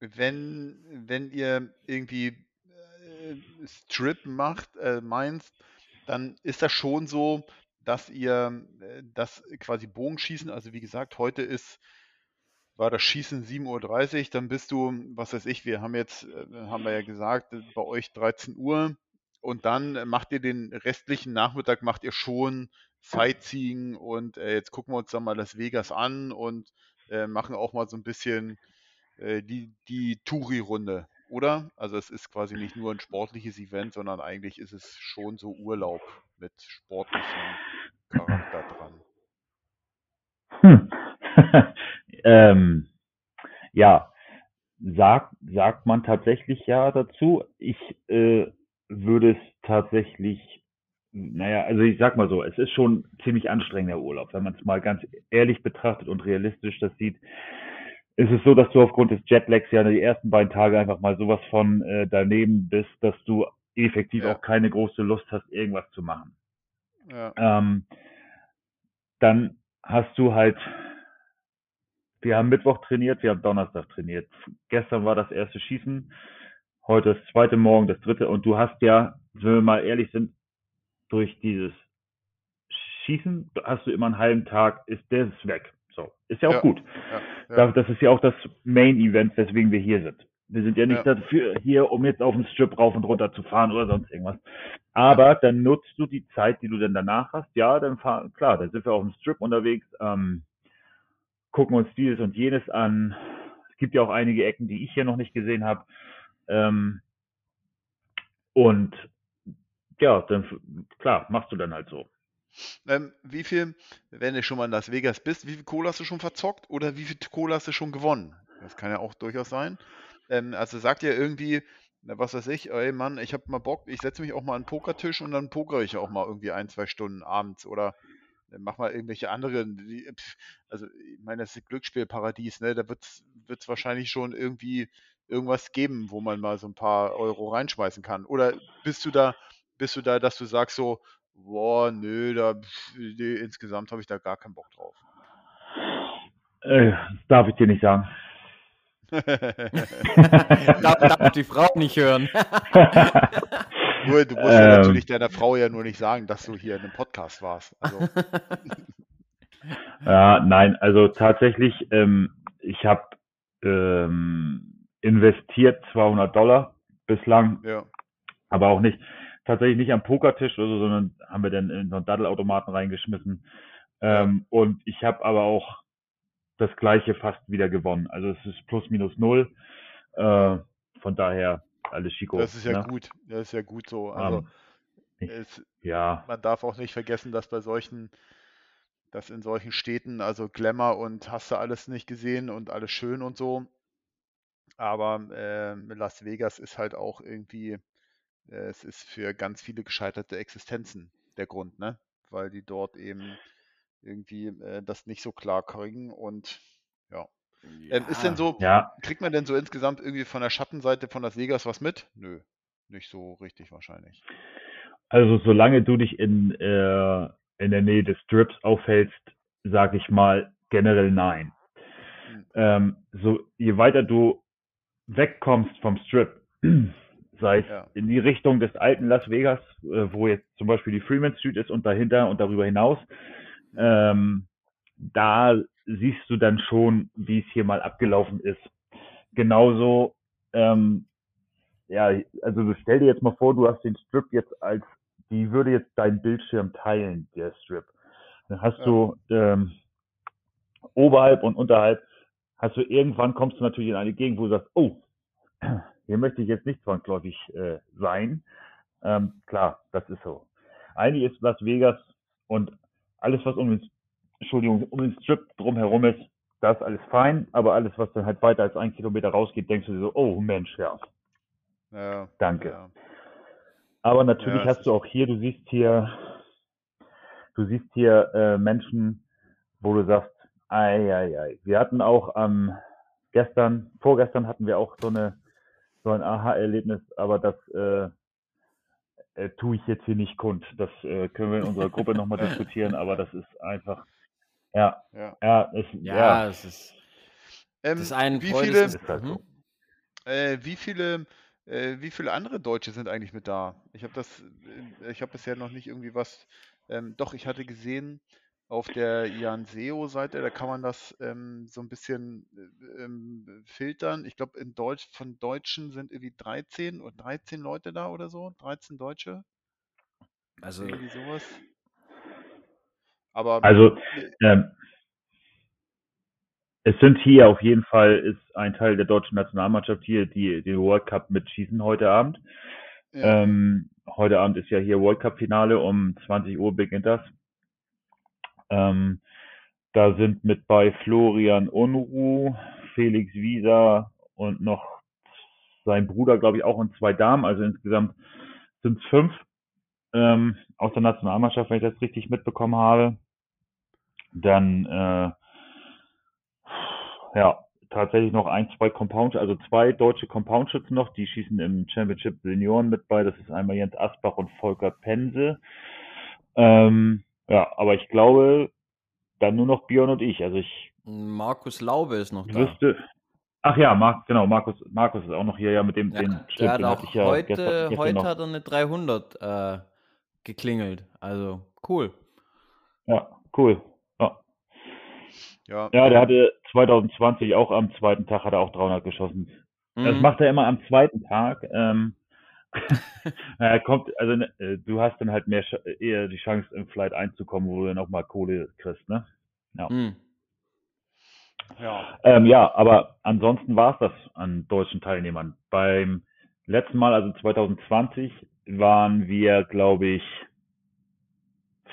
wenn, wenn ihr irgendwie äh, Strip macht, äh, meinst, dann ist das schon so, dass ihr äh, das quasi Bogenschießen, also wie gesagt, heute ist, war das Schießen 7.30 Uhr, dann bist du, was weiß ich, wir haben jetzt, äh, haben wir ja gesagt, bei euch 13 Uhr und dann macht ihr den restlichen Nachmittag, macht ihr schon Sightseeing und äh, jetzt gucken wir uns dann mal Las Vegas an und äh, machen auch mal so ein bisschen äh, die, die Touri-Runde, oder? Also es ist quasi nicht nur ein sportliches Event, sondern eigentlich ist es schon so Urlaub mit sportlichem Charakter dran. Hm. ähm, ja, sagt, sagt man tatsächlich ja dazu. Ich äh, würde es tatsächlich naja, also ich sag mal so, es ist schon ziemlich anstrengender Urlaub, wenn man es mal ganz ehrlich betrachtet und realistisch das sieht. Ist es so, dass du aufgrund des Jetlags ja die ersten beiden Tage einfach mal sowas von äh, daneben bist, dass du effektiv ja. auch keine große Lust hast, irgendwas zu machen. Ja. Ähm, dann hast du halt, wir haben Mittwoch trainiert, wir haben Donnerstag trainiert. Gestern war das erste Schießen, heute das zweite, morgen das dritte und du hast ja, wenn wir mal ehrlich sind, durch dieses Schießen hast du immer einen halben Tag, ist der ist weg. So, ist ja auch ja, gut. Ja, ja. Das ist ja auch das Main Event, weswegen wir hier sind. Wir sind ja nicht dafür hier, um jetzt auf den Strip rauf und runter zu fahren oder sonst irgendwas. Aber dann nutzt du die Zeit, die du dann danach hast. Ja, dann fahren, klar, dann sind wir auf dem Strip unterwegs, ähm, gucken uns dieses und jenes an. Es gibt ja auch einige Ecken, die ich hier noch nicht gesehen habe. Ähm, und ja, dann klar, machst du dann halt so. Ähm, wie viel, wenn du schon mal in Las Vegas bist, wie viel Kohle hast du schon verzockt oder wie viel Kohle hast du schon gewonnen? Das kann ja auch durchaus sein. Ähm, also sagt ja irgendwie, was weiß ich, ey Mann, ich habe mal Bock, ich setze mich auch mal an den Pokertisch und dann pokere ich auch mal irgendwie ein, zwei Stunden abends oder äh, mach mal irgendwelche anderen, also ich meine, das ist Glücksspielparadies, ne? Da wird es wahrscheinlich schon irgendwie irgendwas geben, wo man mal so ein paar Euro reinschmeißen kann. Oder bist du da, bist du da, dass du sagst so, boah, nö, da nee, insgesamt habe ich da gar keinen Bock drauf. Äh, das darf ich dir nicht sagen. darf, darf die Frau nicht hören. nur, du musst ähm, ja natürlich deiner Frau ja nur nicht sagen, dass du hier in einem Podcast warst. Also. ja, nein, also tatsächlich, ähm, ich habe ähm, investiert 200 Dollar bislang, ja. aber auch nicht tatsächlich nicht am Pokertisch oder so, sondern haben wir dann in so einen Daddelautomaten reingeschmissen. Ähm, und ich habe aber auch das gleiche fast wieder gewonnen. Also es ist plus minus null. Äh, von daher alles Chico. Das ist ja ne? gut. Das ist ja gut so. Also um, ähm, es, ja. man darf auch nicht vergessen, dass bei solchen, dass in solchen Städten, also Glamour und hast du alles nicht gesehen und alles schön und so. Aber äh, Las Vegas ist halt auch irgendwie, es ist für ganz viele gescheiterte Existenzen der Grund, ne? Weil die dort eben irgendwie äh, das nicht so klar kriegen und ja. ja. Ähm, ist denn so, ja. kriegt man denn so insgesamt irgendwie von der Schattenseite von Las Vegas was mit? Nö, nicht so richtig wahrscheinlich. Also solange du dich in, äh, in der Nähe des Strips aufhältst, sage ich mal generell nein. Hm. Ähm, so je weiter du wegkommst vom Strip, sei es ja. in die Richtung des alten Las Vegas, äh, wo jetzt zum Beispiel die Freeman Street ist und dahinter und darüber hinaus, ähm, da siehst du dann schon, wie es hier mal abgelaufen ist. Genauso, ähm, ja, also stell dir jetzt mal vor, du hast den Strip jetzt als, die würde jetzt deinen Bildschirm teilen, der Strip. Dann hast ja. du ähm, oberhalb und unterhalb, hast du irgendwann kommst du natürlich in eine Gegend, wo du sagst, oh, hier möchte ich jetzt nicht zwangsläufig äh, sein. Ähm, klar, das ist so. Eigentlich ist Las Vegas und alles, was um den, Entschuldigung, um den Strip drumherum ist, da ist alles fein, aber alles, was dann halt weiter als ein Kilometer rausgeht, denkst du dir so, oh Mensch, ja. ja Danke. Ja. Aber natürlich ja, hast du auch hier, du siehst hier, du siehst hier äh, Menschen, wo du sagst, ei, ei, ei. Wir hatten auch am ähm, gestern, vorgestern hatten wir auch so eine so ein Aha-Erlebnis, aber das äh, äh, tue ich jetzt hier nicht kund. Das äh, können wir in unserer Gruppe nochmal diskutieren, aber das ist einfach, ja, ja, ja, es, ja, ja. es ist, ähm, das ist ein wie viele, ist halt so. äh, wie viele, äh, wie viele andere Deutsche sind eigentlich mit da? Ich habe das, äh, ich habe bisher noch nicht irgendwie was, ähm, doch, ich hatte gesehen, auf der Jan SEO-Seite, da kann man das ähm, so ein bisschen äh, ähm, filtern. Ich glaube, in Deutsch, von Deutschen sind irgendwie 13 oder 13 Leute da oder so, 13 Deutsche. Also irgendwie sowas. Aber also ähm, es sind hier auf jeden Fall ist ein Teil der deutschen Nationalmannschaft hier, die den World Cup mitschießen heute Abend. Ja. Ähm, heute Abend ist ja hier World Cup Finale um 20 Uhr beginnt das. Ähm, da sind mit bei Florian Unruh, Felix Wieser und noch sein Bruder, glaube ich, auch und zwei Damen. Also insgesamt sind es fünf ähm, aus der Nationalmannschaft, wenn ich das richtig mitbekommen habe. Dann äh, ja, tatsächlich noch ein, zwei Compound, also zwei deutsche Compound-Schützen noch, die schießen im Championship Senioren mit bei. Das ist einmal Jens Asbach und Volker Pense. Ähm, ja, aber ich glaube, dann nur noch Björn und ich. Also ich. Markus Laube ist noch da. Wüsste, ach ja, Mark, genau, Markus, Markus ist auch noch hier, ja, mit dem, ja, den Stimmt, hat auch ja heute, gestern, gestern heute hat er eine 300 äh, geklingelt. Also cool. Ja, cool. Ja. ja. Ja, der hatte 2020 auch am zweiten Tag hat er auch 300 geschossen. Mhm. Das macht er immer am zweiten Tag. Ähm, er kommt, also ne, äh, du hast dann halt mehr eher die Chance, im Flight einzukommen, wo du dann auch mal Kohle kriegst, ne? Ja. Mhm. Ja. Ähm, ja, aber ansonsten war es das an deutschen Teilnehmern. Beim letzten Mal, also 2020, waren wir, glaube ich,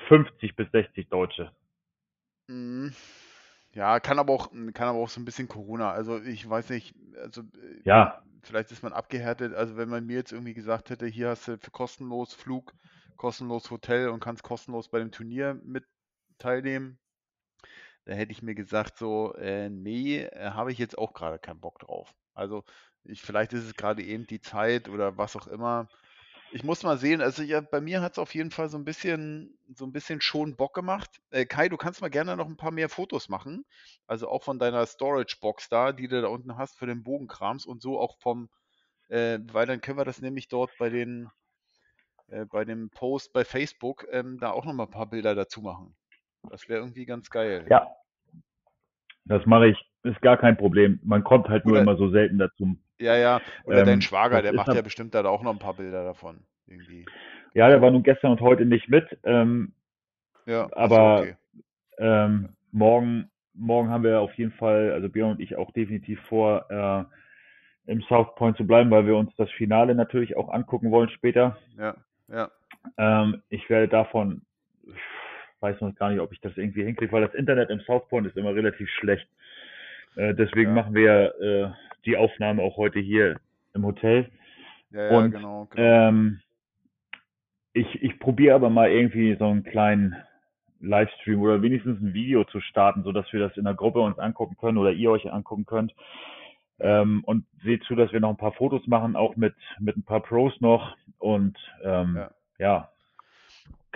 50 bis 60 Deutsche. Mhm. Ja, kann aber auch, kann aber auch so ein bisschen Corona. Also ich weiß nicht, also äh, ja. Vielleicht ist man abgehärtet. Also wenn man mir jetzt irgendwie gesagt hätte, hier hast du für kostenlos Flug, kostenlos Hotel und kannst kostenlos bei dem Turnier mit teilnehmen, da hätte ich mir gesagt, so, äh, nee, äh, habe ich jetzt auch gerade keinen Bock drauf. Also ich, vielleicht ist es gerade eben die Zeit oder was auch immer. Ich muss mal sehen, also ja, bei mir hat es auf jeden Fall so ein bisschen, so ein bisschen schon Bock gemacht. Äh, Kai, du kannst mal gerne noch ein paar mehr Fotos machen. Also auch von deiner Storage-Box da, die du da unten hast für den Bogenkrams und so auch vom, äh, weil dann können wir das nämlich dort bei den, äh, bei dem Post bei Facebook ähm, da auch noch mal ein paar Bilder dazu machen. Das wäre irgendwie ganz geil. Ja, das mache ich. Ist gar kein Problem. Man kommt halt nur Oder, immer so selten dazu. Ja, ja. Oder ähm, dein Schwager, der macht ja bestimmt da auch noch ein paar Bilder davon. Irgendwie. Ja, der war nun gestern und heute nicht mit. Ähm, ja, aber okay. ähm, morgen, morgen haben wir auf jeden Fall, also Björn und ich auch definitiv vor, äh, im South Point zu bleiben, weil wir uns das Finale natürlich auch angucken wollen später. Ja, ja. Ähm, ich werde davon weiß noch gar nicht, ob ich das irgendwie hinkriege, weil das Internet im South Point ist immer relativ schlecht. Äh, deswegen ja. machen wir äh, die Aufnahme auch heute hier im Hotel. Ja, ja Und, genau. genau. Ähm, ich, ich probiere aber mal irgendwie so einen kleinen Livestream oder wenigstens ein Video zu starten, sodass wir das in der Gruppe uns angucken können oder ihr euch angucken könnt. Ähm, und seht zu, dass wir noch ein paar Fotos machen, auch mit, mit ein paar Pros noch. Und ähm, ja. ja,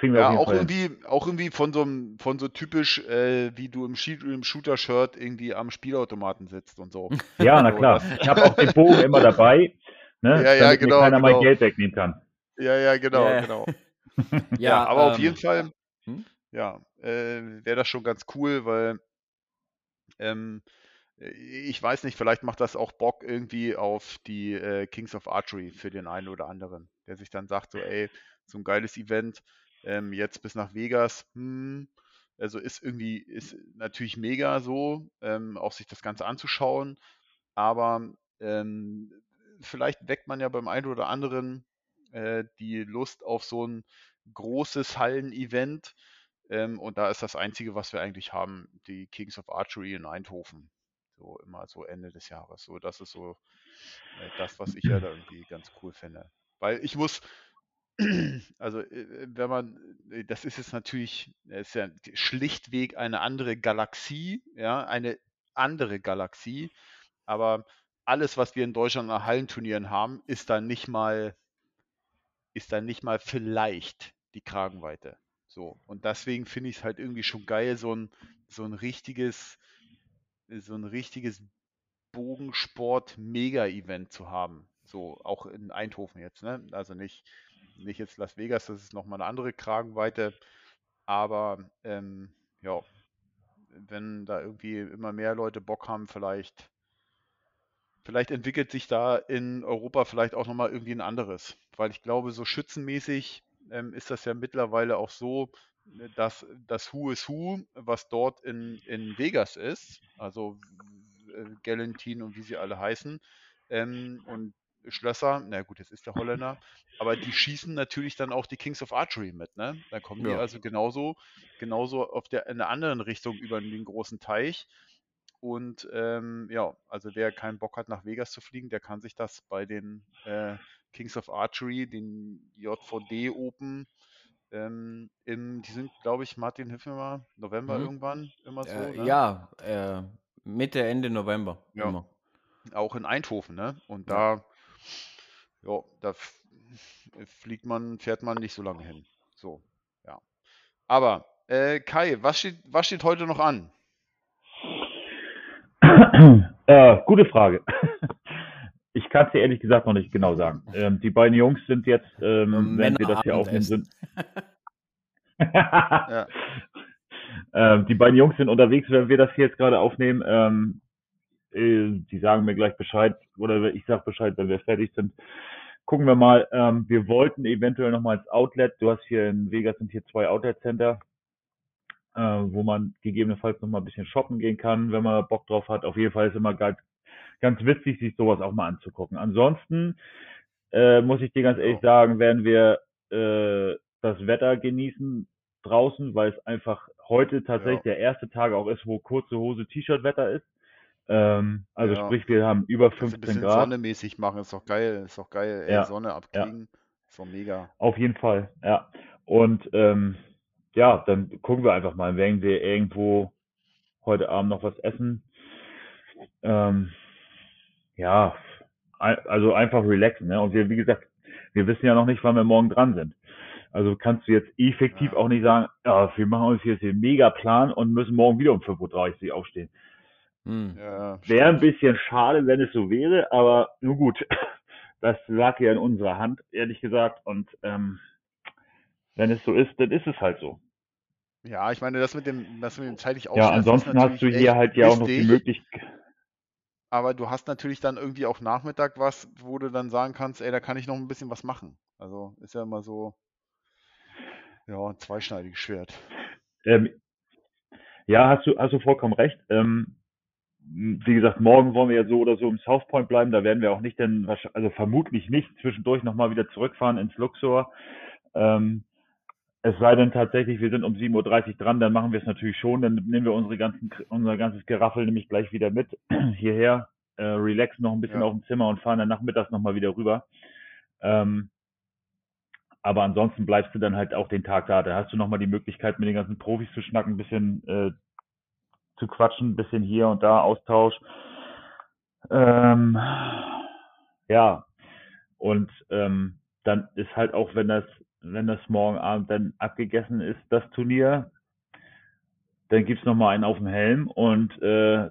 Kriegen wir ja, auch irgendwie, hin. auch irgendwie von so von so typisch, äh, wie du im, im Shooter-Shirt irgendwie am Spielautomaten sitzt und so. Ja, na klar. ich habe auch den Bogen immer dabei, ne, ja, ja, damit genau, mir keiner genau. mein Geld wegnehmen kann. Ja, ja, genau, yeah. genau. ja, ja, aber ähm, auf jeden Fall, hm? ja, äh, wäre das schon ganz cool, weil ähm, ich weiß nicht, vielleicht macht das auch Bock irgendwie auf die äh, Kings of Archery für den einen oder anderen, der sich dann sagt, so, ey, so ein geiles Event, ähm, jetzt bis nach Vegas, hm, also ist irgendwie, ist natürlich mega so, ähm, auch sich das Ganze anzuschauen, aber ähm, vielleicht weckt man ja beim einen oder anderen äh, die Lust auf so ein großes Hallen-Event. Ähm, und da ist das Einzige, was wir eigentlich haben, die Kings of Archery in Eindhoven. So immer so Ende des Jahres. So, das ist so äh, das, was ich ja da irgendwie ganz cool finde. Weil ich muss, also äh, wenn man, äh, das ist jetzt natürlich, ist ja schlichtweg eine andere Galaxie, ja, eine andere Galaxie, aber alles, was wir in Deutschland an Hallenturnieren haben, ist dann nicht mal, ist dann nicht mal vielleicht die Kragenweite. So. Und deswegen finde ich es halt irgendwie schon geil, so ein, so ein richtiges, so ein richtiges Bogensport-Mega-Event zu haben. So, auch in Eindhoven jetzt, ne? Also nicht, nicht jetzt Las Vegas, das ist nochmal eine andere Kragenweite. Aber ähm, ja, wenn da irgendwie immer mehr Leute Bock haben, vielleicht, vielleicht entwickelt sich da in Europa vielleicht auch nochmal irgendwie ein anderes. Weil ich glaube, so schützenmäßig ähm, ist das ja mittlerweile auch so, dass das Who is Who, was dort in, in Vegas ist, also äh, Galantin und wie sie alle heißen, ähm, und Schlösser, na gut, jetzt ist der Holländer, aber die schießen natürlich dann auch die Kings of Archery mit, ne? Da kommen ja. die also genauso, genauso auf der, in der anderen Richtung über den großen Teich. Und ähm, ja, also wer keinen Bock hat, nach Vegas zu fliegen, der kann sich das bei den äh, Kings of Archery, den JVD Open, ähm, im, die sind, glaube ich, Martin, hilf mir mal, November mhm. irgendwann, immer so. Äh, ne? Ja, äh, Mitte, Ende November. Ja. Immer. Auch in Eindhoven, ne? Und da ja, da fliegt man, fährt man nicht so lange hin. So, ja. Aber, äh, Kai, was steht, was steht heute noch an? äh, gute Frage. Ich kann es dir ehrlich gesagt noch nicht genau sagen. Ähm, die beiden Jungs sind jetzt, ähm, wenn wir das hier aufnehmen, sind. ja. ähm, die beiden Jungs sind unterwegs, wenn wir das hier jetzt gerade aufnehmen. Äh, die sagen mir gleich Bescheid oder ich sag Bescheid, wenn wir fertig sind. Gucken wir mal. Ähm, wir wollten eventuell noch mal ins Outlet. Du hast hier in Vegas sind hier zwei Outlet Center, äh, wo man gegebenenfalls noch mal ein bisschen shoppen gehen kann, wenn man Bock drauf hat. Auf jeden Fall ist immer ganz, ganz witzig, sich sowas auch mal anzugucken. Ansonsten äh, muss ich dir ganz ehrlich sagen, werden wir äh, das Wetter genießen draußen, weil es einfach heute tatsächlich ja. der erste Tag auch ist, wo kurze Hose T-Shirt-Wetter ist. Ähm, also ja. sprich, wir haben über 15 ein bisschen Grad. Sonnemäßig machen, ist doch geil, ist doch geil, ey, ja. Sonne abkriegen, ist doch mega. Auf jeden Fall, ja. Und ähm, ja, dann gucken wir einfach mal, wenn wir irgendwo heute Abend noch was essen. Ähm, ja, also einfach relaxen. Ne? Und wir, wie gesagt, wir wissen ja noch nicht, wann wir morgen dran sind. Also kannst du jetzt effektiv ja. auch nicht sagen, ja, wir machen uns jetzt den Mega-Plan und müssen morgen wieder um 5.30 Uhr aufstehen. Hm. Ja, wäre ein bisschen schade, wenn es so wäre, aber nun gut, das lag ja in unserer Hand, ehrlich gesagt. Und ähm, wenn es so ist, dann ist es halt so. Ja, ich meine, das mit dem, das mit dem zeitlich Ja, ansonsten hast du hier halt ja auch noch die Möglichkeit. Aber du hast natürlich dann irgendwie auch Nachmittag was, wo du dann sagen kannst, ey, da kann ich noch ein bisschen was machen. Also ist ja immer so, ja, ein zweischneidiges Schwert. Ähm, ja, hast du, hast du vollkommen recht. Ähm, wie gesagt, morgen wollen wir ja so oder so im South Point bleiben. Da werden wir auch nicht denn, also vermutlich nicht zwischendurch nochmal wieder zurückfahren ins Luxor. Ähm, es sei denn tatsächlich, wir sind um 7.30 Uhr dran, dann machen wir es natürlich schon. Dann nehmen wir unsere ganzen, unser ganzes Geraffel nämlich gleich wieder mit hierher, äh, relaxen noch ein bisschen ja. auf dem Zimmer und fahren dann nachmittags nochmal wieder rüber. Ähm, aber ansonsten bleibst du dann halt auch den Tag da. Da hast du nochmal die Möglichkeit, mit den ganzen Profis zu schnacken, ein bisschen äh, zu quatschen, ein bisschen hier und da Austausch. Ähm, ja, und ähm, dann ist halt auch, wenn das, wenn das morgen Abend dann abgegessen ist, das Turnier, dann gibt's noch mal einen auf dem Helm und äh,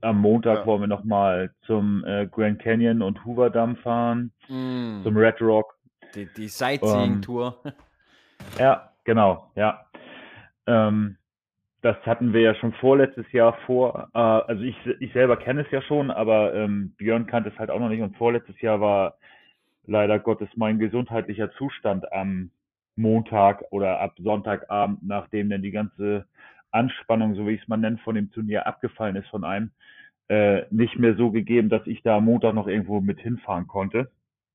am Montag ja. wollen wir noch mal zum äh, Grand Canyon und Hoover Dam fahren, mm. zum Red Rock. Die, die Sightseeing-Tour. Ähm, ja, genau, ja. Ähm, das hatten wir ja schon vorletztes Jahr vor. Äh, also ich, ich selber kenne es ja schon, aber ähm, Björn kannte es halt auch noch nicht. Und vorletztes Jahr war leider Gottes mein gesundheitlicher Zustand am Montag oder ab Sonntagabend, nachdem dann die ganze Anspannung, so wie ich es mal nenne, von dem Turnier abgefallen ist von einem, äh, nicht mehr so gegeben, dass ich da am Montag noch irgendwo mit hinfahren konnte.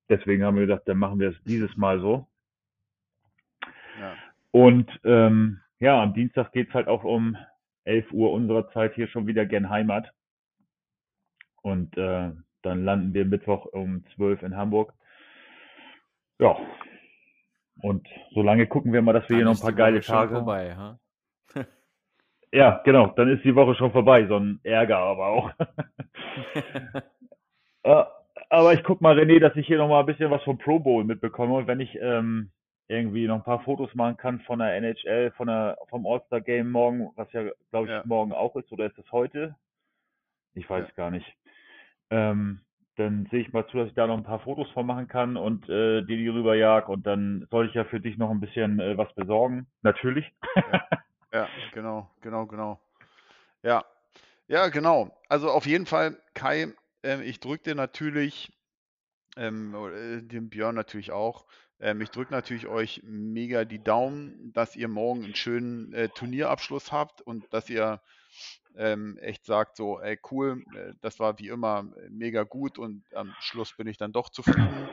Deswegen haben wir gedacht, dann machen wir es dieses Mal so. Ja. Und ähm, ja, am Dienstag geht's halt auch um 11 Uhr unserer Zeit hier schon wieder gen Heimat. Und äh, dann landen wir Mittwoch um 12 in Hamburg. Ja. Und solange gucken wir mal, dass wir dann hier noch ein paar geile Tage vorbei, ha? ja, genau. Dann ist die Woche schon vorbei. So ein Ärger aber auch. äh, aber ich guck mal, René, dass ich hier noch mal ein bisschen was vom Pro Bowl mitbekomme. Und wenn ich ähm, irgendwie noch ein paar Fotos machen kann von der NHL, von der, vom All-Star Game morgen, was ja, glaube ich, ja. morgen auch ist, oder ist das heute? Ich weiß ja. gar nicht. Ähm, dann sehe ich mal zu, dass ich da noch ein paar Fotos von machen kann und äh, dir die rüberjag und dann soll ich ja für dich noch ein bisschen äh, was besorgen. Natürlich. Ja. ja, genau, genau, genau. Ja, ja, genau. Also auf jeden Fall, Kai, äh, ich drücke dir natürlich, ähm, äh, dem Björn natürlich auch, ähm, ich drücke natürlich euch mega die Daumen, dass ihr morgen einen schönen äh, Turnierabschluss habt und dass ihr ähm, echt sagt, so, ey, cool, äh, das war wie immer äh, mega gut und am Schluss bin ich dann doch zufrieden.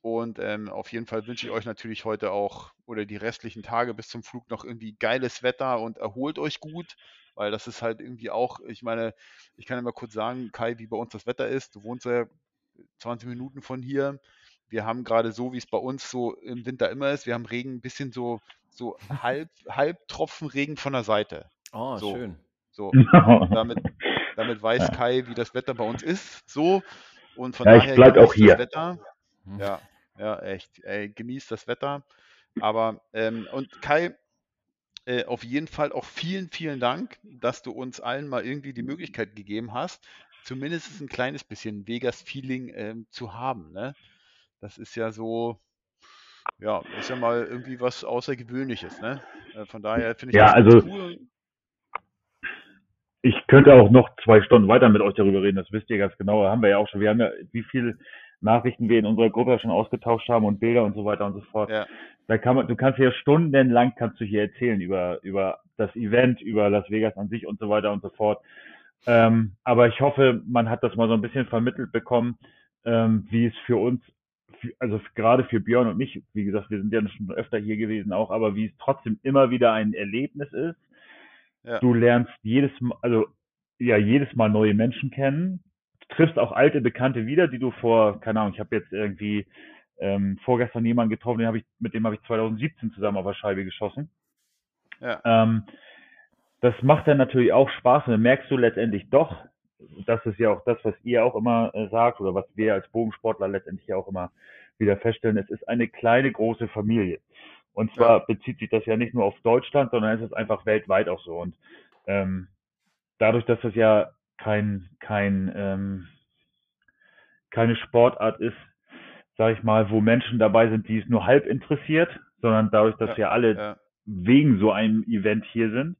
Und ähm, auf jeden Fall wünsche ich euch natürlich heute auch oder die restlichen Tage bis zum Flug noch irgendwie geiles Wetter und erholt euch gut, weil das ist halt irgendwie auch, ich meine, ich kann mal kurz sagen, Kai, wie bei uns das Wetter ist. Du wohnst ja 20 Minuten von hier wir haben gerade so, wie es bei uns so im Winter immer ist, wir haben Regen ein bisschen so, so halb, Halbtropfen Regen von der Seite. Oh, so, schön. So, damit, damit weiß ja. Kai, wie das Wetter bei uns ist. So. Und von ja, daher ich bleib auch hier. Wetter. Hm. Ja, ja, echt. Ey, genießt das Wetter. Aber, ähm, und Kai, äh, auf jeden Fall auch vielen, vielen Dank, dass du uns allen mal irgendwie die Möglichkeit gegeben hast, zumindest ein kleines bisschen Vegas-Feeling ähm, zu haben. Ne? Das ist ja so, ja, ist ja mal irgendwie was Außergewöhnliches, ne? Äh, von daher finde ich ja, das also, cool. Ich könnte auch noch zwei Stunden weiter mit euch darüber reden, das wisst ihr ganz genau. Haben wir ja auch schon. Wir haben ja, wie viele Nachrichten wir in unserer Gruppe schon ausgetauscht haben und Bilder und so weiter und so fort. Ja. Da kann man, du kannst hier stundenlang kannst du hier erzählen über, über das Event, über Las Vegas an sich und so weiter und so fort. Ähm, aber ich hoffe, man hat das mal so ein bisschen vermittelt bekommen, ähm, wie es für uns, also gerade für Björn und mich, wie gesagt, wir sind ja schon öfter hier gewesen auch, aber wie es trotzdem immer wieder ein Erlebnis ist. Ja. Du lernst jedes Mal, also ja, jedes Mal neue Menschen kennen. Du triffst auch alte Bekannte wieder, die du vor, keine Ahnung, ich habe jetzt irgendwie ähm, vorgestern jemanden getroffen, den hab ich, mit dem habe ich 2017 zusammen auf der Scheibe geschossen. Ja. Ähm, das macht dann natürlich auch Spaß und dann merkst du letztendlich doch, das ist ja auch das, was ihr auch immer äh, sagt oder was wir als Bogensportler letztendlich auch immer wieder feststellen, es ist eine kleine, große Familie. Und zwar ja. bezieht sich das ja nicht nur auf Deutschland, sondern es ist einfach weltweit auch so. Und ähm, dadurch, dass das ja kein, kein, ähm, keine Sportart ist, sage ich mal, wo Menschen dabei sind, die es nur halb interessiert, sondern dadurch, dass ja, ja alle ja. wegen so einem Event hier sind,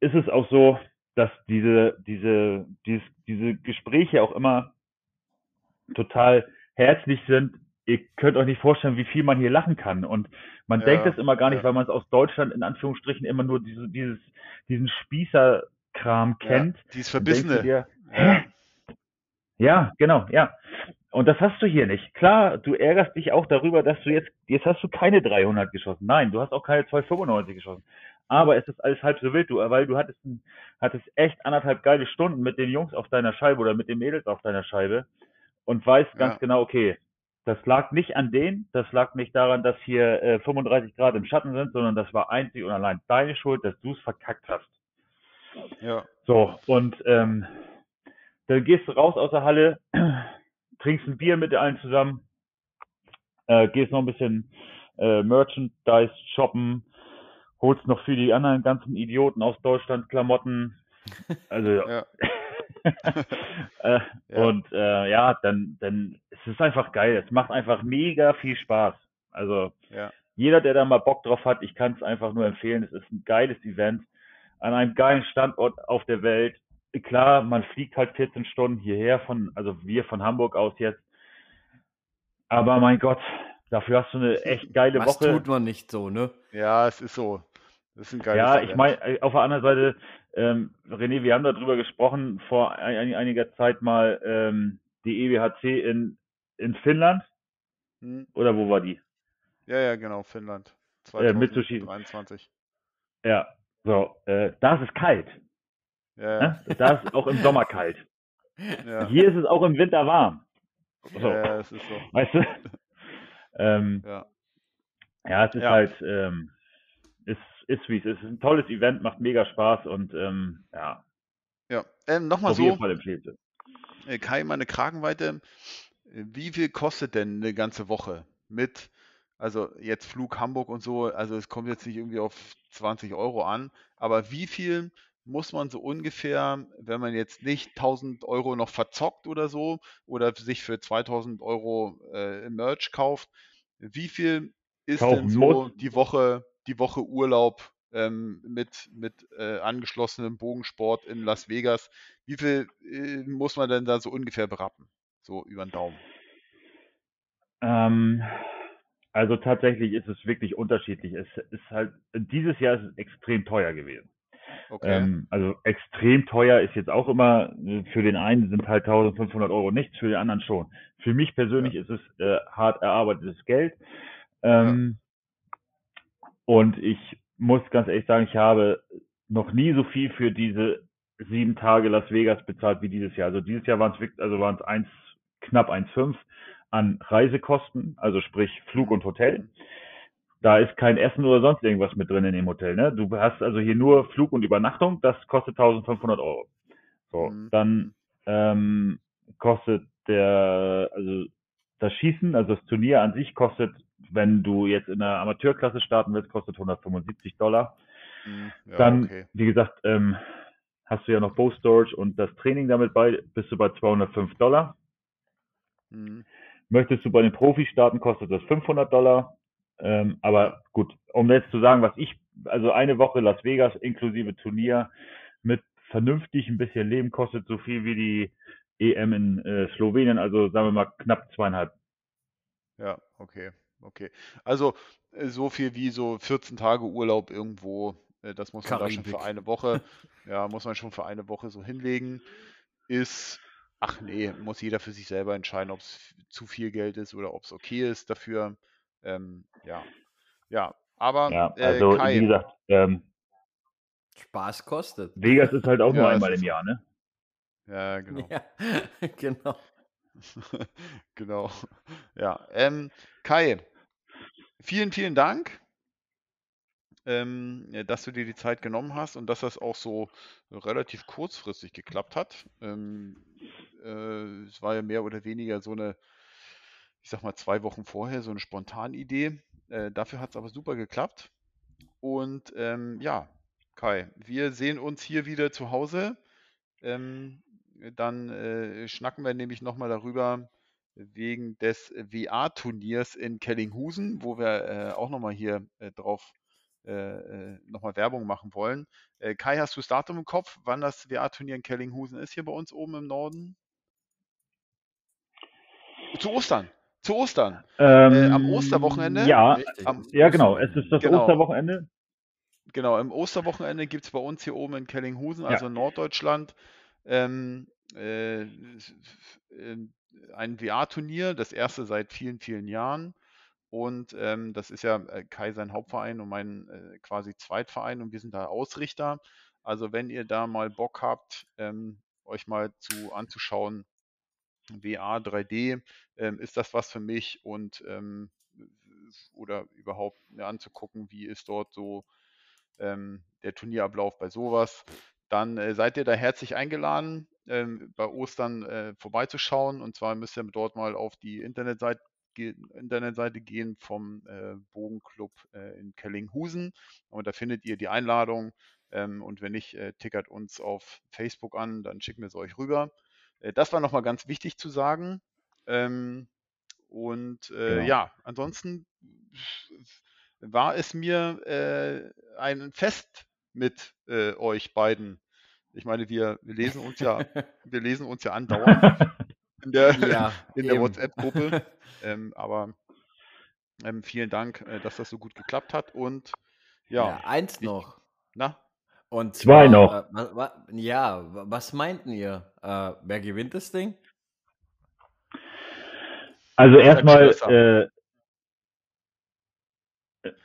ist es auch so, dass diese, diese, dieses, diese Gespräche auch immer total herzlich sind. Ihr könnt euch nicht vorstellen, wie viel man hier lachen kann. Und man ja, denkt es immer gar nicht, ja. weil man es aus Deutschland in Anführungsstrichen immer nur diese, dieses, diesen Spießerkram kennt. Ja, dieses Verbissene. Dir, ja, genau, ja. Und das hast du hier nicht. Klar, du ärgerst dich auch darüber, dass du jetzt, jetzt hast du keine 300 geschossen. Nein, du hast auch keine 295 geschossen. Aber es ist alles halb so wild, du, weil du hattest, hattest echt anderthalb geile Stunden mit den Jungs auf deiner Scheibe oder mit den Mädels auf deiner Scheibe und weißt ganz genau, okay, das lag nicht an denen, das lag nicht daran, dass hier äh, 35 Grad im Schatten sind, sondern das war einzig und allein deine Schuld, dass du es verkackt hast. Ja. So, und ähm, dann gehst du raus aus der Halle, trinkst ein Bier mit allen zusammen, äh, gehst noch ein bisschen äh, Merchandise shoppen, holst noch für die anderen ganzen Idioten aus Deutschland Klamotten. Also ja. äh, ja. Und äh, ja, dann, dann es ist einfach geil. Es macht einfach mega viel Spaß. Also ja. jeder, der da mal Bock drauf hat, ich kann es einfach nur empfehlen. Es ist ein geiles Event an einem geilen Standort auf der Welt. Klar, man fliegt halt 14 Stunden hierher von, also wir von Hamburg aus jetzt. Aber mein Gott, dafür hast du eine echt geile Was Woche. Das tut man nicht so, ne? Ja, es ist so. Das ist ein geiles Ja, ich meine, äh, auf der anderen Seite, ähm, René, wir haben darüber gesprochen vor ein, einiger Zeit mal ähm, die EWHC in, in Finnland. Hm. Oder wo war die? Ja, ja, genau, Finnland. 2023. Äh, ja, so, äh, da ist es kalt. Ja, ja. Ne? Da ist es auch im Sommer kalt. Ja. Hier ist es auch im Winter warm. So. Ja, es ist so. Weißt du? ähm, ja. ja, es ist halt, ähm, ist ist wie es ist. Ein tolles Event, macht mega Spaß und ähm, ja. Ja, ähm, nochmal so. Fall äh, Kai, meine Kragenweite. Wie viel kostet denn eine ganze Woche mit, also jetzt Flug Hamburg und so, also es kommt jetzt nicht irgendwie auf 20 Euro an, aber wie viel muss man so ungefähr, wenn man jetzt nicht 1000 Euro noch verzockt oder so oder sich für 2000 Euro äh, Merch kauft, wie viel ist Kaufen denn so muss. die Woche die Woche Urlaub ähm, mit, mit äh, angeschlossenem Bogensport in Las Vegas. Wie viel äh, muss man denn da so ungefähr berappen? So über den Daumen. Ähm, also tatsächlich ist es wirklich unterschiedlich. Es ist halt, dieses Jahr ist es extrem teuer gewesen. Okay. Ähm, also extrem teuer ist jetzt auch immer, für den einen sind halt 1500 Euro nichts, für den anderen schon. Für mich persönlich ja. ist es äh, hart erarbeitetes Geld. Ähm, und ich muss ganz ehrlich sagen, ich habe noch nie so viel für diese sieben Tage Las Vegas bezahlt wie dieses Jahr. Also dieses Jahr waren es also waren es eins, knapp 1,5 an Reisekosten, also sprich Flug und Hotel. Da ist kein Essen oder sonst irgendwas mit drin in dem Hotel. Ne? Du hast also hier nur Flug und Übernachtung, das kostet 1500 Euro. So, mhm. dann ähm, kostet der, also das Schießen, also das Turnier an sich kostet wenn du jetzt in der Amateurklasse starten willst, kostet 175 Dollar. Mhm. Ja, Dann, okay. wie gesagt, ähm, hast du ja noch Bow Storage und das Training damit bei, bist du bei 205 Dollar. Mhm. Möchtest du bei den Profis starten, kostet das 500 Dollar. Ähm, aber gut, um jetzt zu sagen, was ich, also eine Woche Las Vegas inklusive Turnier mit vernünftig ein bisschen Leben, kostet so viel wie die EM in äh, Slowenien, also sagen wir mal knapp zweieinhalb. Ja, okay, okay. Also äh, so viel wie so 14 Tage Urlaub irgendwo, äh, das muss man da schon für eine Woche, ja, muss man schon für eine Woche so hinlegen. Ist, ach nee, muss jeder für sich selber entscheiden, ob es zu viel Geld ist oder ob es okay ist dafür. Ähm, ja, ja, aber ja, äh, also Kai, wie gesagt, ähm, Spaß kostet. Vegas ist halt auch ja, nur einmal im Jahr, ne? Ja, genau. Ja, genau. genau. Ja. Ähm, Kai, vielen, vielen Dank, ähm, dass du dir die Zeit genommen hast und dass das auch so relativ kurzfristig geklappt hat. Ähm, äh, es war ja mehr oder weniger so eine, ich sag mal, zwei Wochen vorher, so eine Spontanidee. Äh, dafür hat es aber super geklappt. Und ähm, ja, Kai, wir sehen uns hier wieder zu Hause. Ähm, dann äh, schnacken wir nämlich nochmal darüber wegen des WA-Turniers in Kellinghusen, wo wir äh, auch nochmal hier äh, drauf äh, äh nochmal Werbung machen wollen. Äh, Kai, hast du das Datum im Kopf, wann das WA-Turnier in Kellinghusen ist, hier bei uns oben im Norden? Zu Ostern. Zu Ostern. Ähm, äh, am Osterwochenende? Ja, am, ja, genau. Es ist das genau. Osterwochenende. Genau, im Osterwochenende gibt es bei uns hier oben in Kellinghusen, also ja. in Norddeutschland, ähm, äh, ein VR-Turnier, das erste seit vielen, vielen Jahren. Und ähm, das ist ja äh, Kai sein Hauptverein und mein äh, quasi Zweitverein und wir sind da Ausrichter. Also wenn ihr da mal Bock habt, ähm, euch mal zu anzuschauen, VR 3D, ähm, ist das was für mich und ähm, oder überhaupt mir anzugucken, wie ist dort so ähm, der Turnierablauf bei sowas, dann äh, seid ihr da herzlich eingeladen, ähm, bei Ostern äh, vorbeizuschauen. Und zwar müsst ihr dort mal auf die Internetseite, Internetseite gehen vom äh, Bogenclub äh, in Kellinghusen. Und da findet ihr die Einladung. Ähm, und wenn nicht, äh, tickert uns auf Facebook an, dann schicken wir es euch rüber. Äh, das war nochmal ganz wichtig zu sagen. Ähm, und genau. ja, ansonsten war es mir ein Fest mit äh, euch beiden. Ich meine, wir, wir lesen uns ja, wir lesen uns ja andauernd in der, ja, der WhatsApp-Gruppe. Ähm, aber ähm, vielen Dank, äh, dass das so gut geklappt hat. Und ja. ja eins noch. Na? Und zwei noch. Äh, wa, wa, ja, was meinten ihr? Äh, wer gewinnt das Ding? Also erstmal, äh,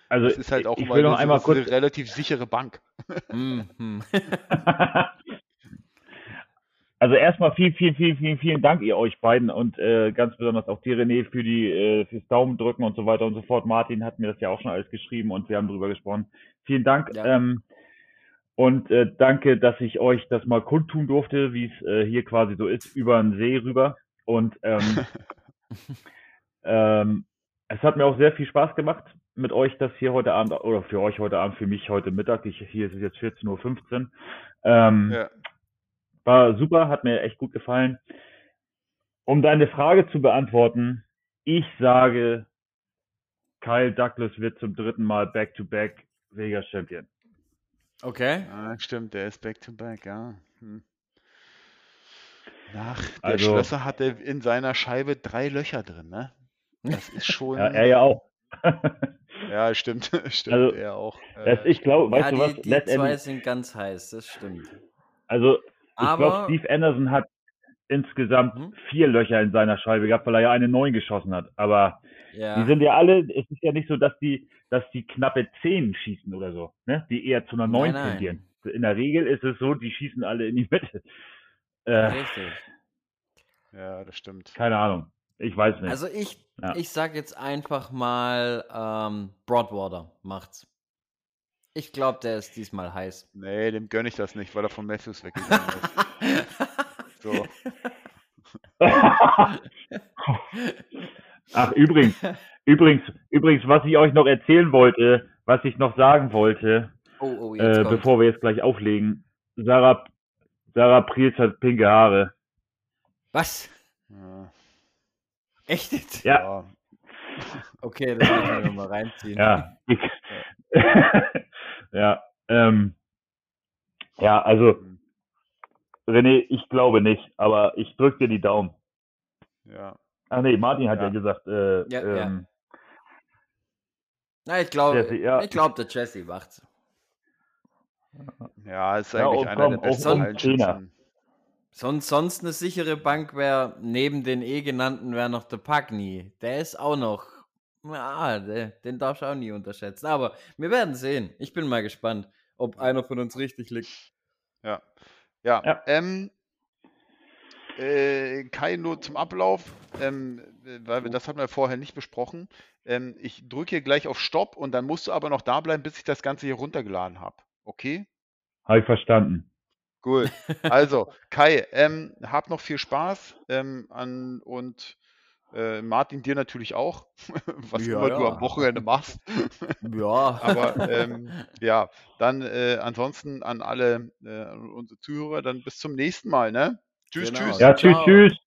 also das ist halt auch ich will noch einmal kurz eine relativ sichere Bank. Mhm. also erstmal vielen, vielen, vielen, vielen, vielen Dank ihr euch beiden und äh, ganz besonders auch dir René für die äh, fürs Daumen drücken und so weiter und so fort. Martin hat mir das ja auch schon alles geschrieben und wir haben darüber gesprochen. Vielen Dank. Ja. Ähm, und äh, danke, dass ich euch das mal kundtun durfte, wie es äh, hier quasi so ist, über den See rüber. Und ähm, ähm, es hat mir auch sehr viel Spaß gemacht mit euch das hier heute Abend, oder für euch heute Abend, für mich heute Mittag. Ich, hier ist es jetzt 14.15 Uhr. Ähm, ja. War super, hat mir echt gut gefallen. Um deine Frage zu beantworten, ich sage, Kyle Douglas wird zum dritten Mal Back-to-Back Vegas Champion. Okay. Ja, stimmt, der ist Back-to-Back, ja. Hm. Nach der also, Schlösser hat er in seiner Scheibe drei Löcher drin, ne? Das ist schon. ja, er ja auch. Ja, stimmt. stimmt, also, er auch. Das, ich glaube, weißt ja, du was? Die, die zwei sind ganz heiß, das stimmt. Also, ich glaube, Steve Anderson hat insgesamt hm? vier Löcher in seiner Scheibe gehabt, weil er ja eine neun geschossen hat. Aber ja. die sind ja alle, es ist ja nicht so, dass die, dass die knappe zehn schießen oder so, ne? Die eher zu einer neun tendieren. In der Regel ist es so, die schießen alle in die Mitte. Äh, Richtig. Ja, das stimmt. Keine Ahnung. Ich weiß nicht. Also ich, ja. ich sag jetzt einfach mal, ähm, Broadwater macht's. Ich glaube, der ist diesmal heiß. Nee, dem gönne ich das nicht, weil er von Matthews weggegangen ist. so. Ach, übrigens, übrigens, übrigens, was ich euch noch erzählen wollte, was ich noch sagen wollte, oh, oh, äh, bevor wir jetzt gleich auflegen. Sarah, Sarah Priels hat pinke Haare. Was? Ja. Echt jetzt? Ja. Okay, das müssen wir mal reinziehen. Ja. ja, ähm, ja, also René, ich glaube nicht, aber ich drücke dir die Daumen. Ja. Ach nee, Martin hat ja, ja gesagt, äh, ja, ähm, Na, ich glaube, ja. ich glaube, der Jesse macht's. Ja, ist eigentlich ja, einer komm, der besten Trainer. Sonst, sonst eine sichere Bank wäre, neben den eh genannten wäre noch der Pagni. Der ist auch noch, ja, der, den darfst du auch nie unterschätzen. Aber wir werden sehen. Ich bin mal gespannt, ob einer von uns richtig liegt. Ja. Ja. ja. Ähm, äh, Kai, nur zum Ablauf, ähm, weil wir, das hatten wir vorher nicht besprochen. Ähm, ich drücke hier gleich auf Stopp und dann musst du aber noch da bleiben, bis ich das Ganze hier runtergeladen habe. Okay? Habe ich verstanden. Gut. Also, Kai, ähm, hab noch viel Spaß ähm, an, und äh, Martin, dir natürlich auch, was ja, immer ja. du am Wochenende machst. ja. Aber ähm, ja, dann äh, ansonsten an alle äh, unsere Zuhörer, dann bis zum nächsten Mal, ne? Tschüss, genau. tschüss. Ja, tschüss, tschüss.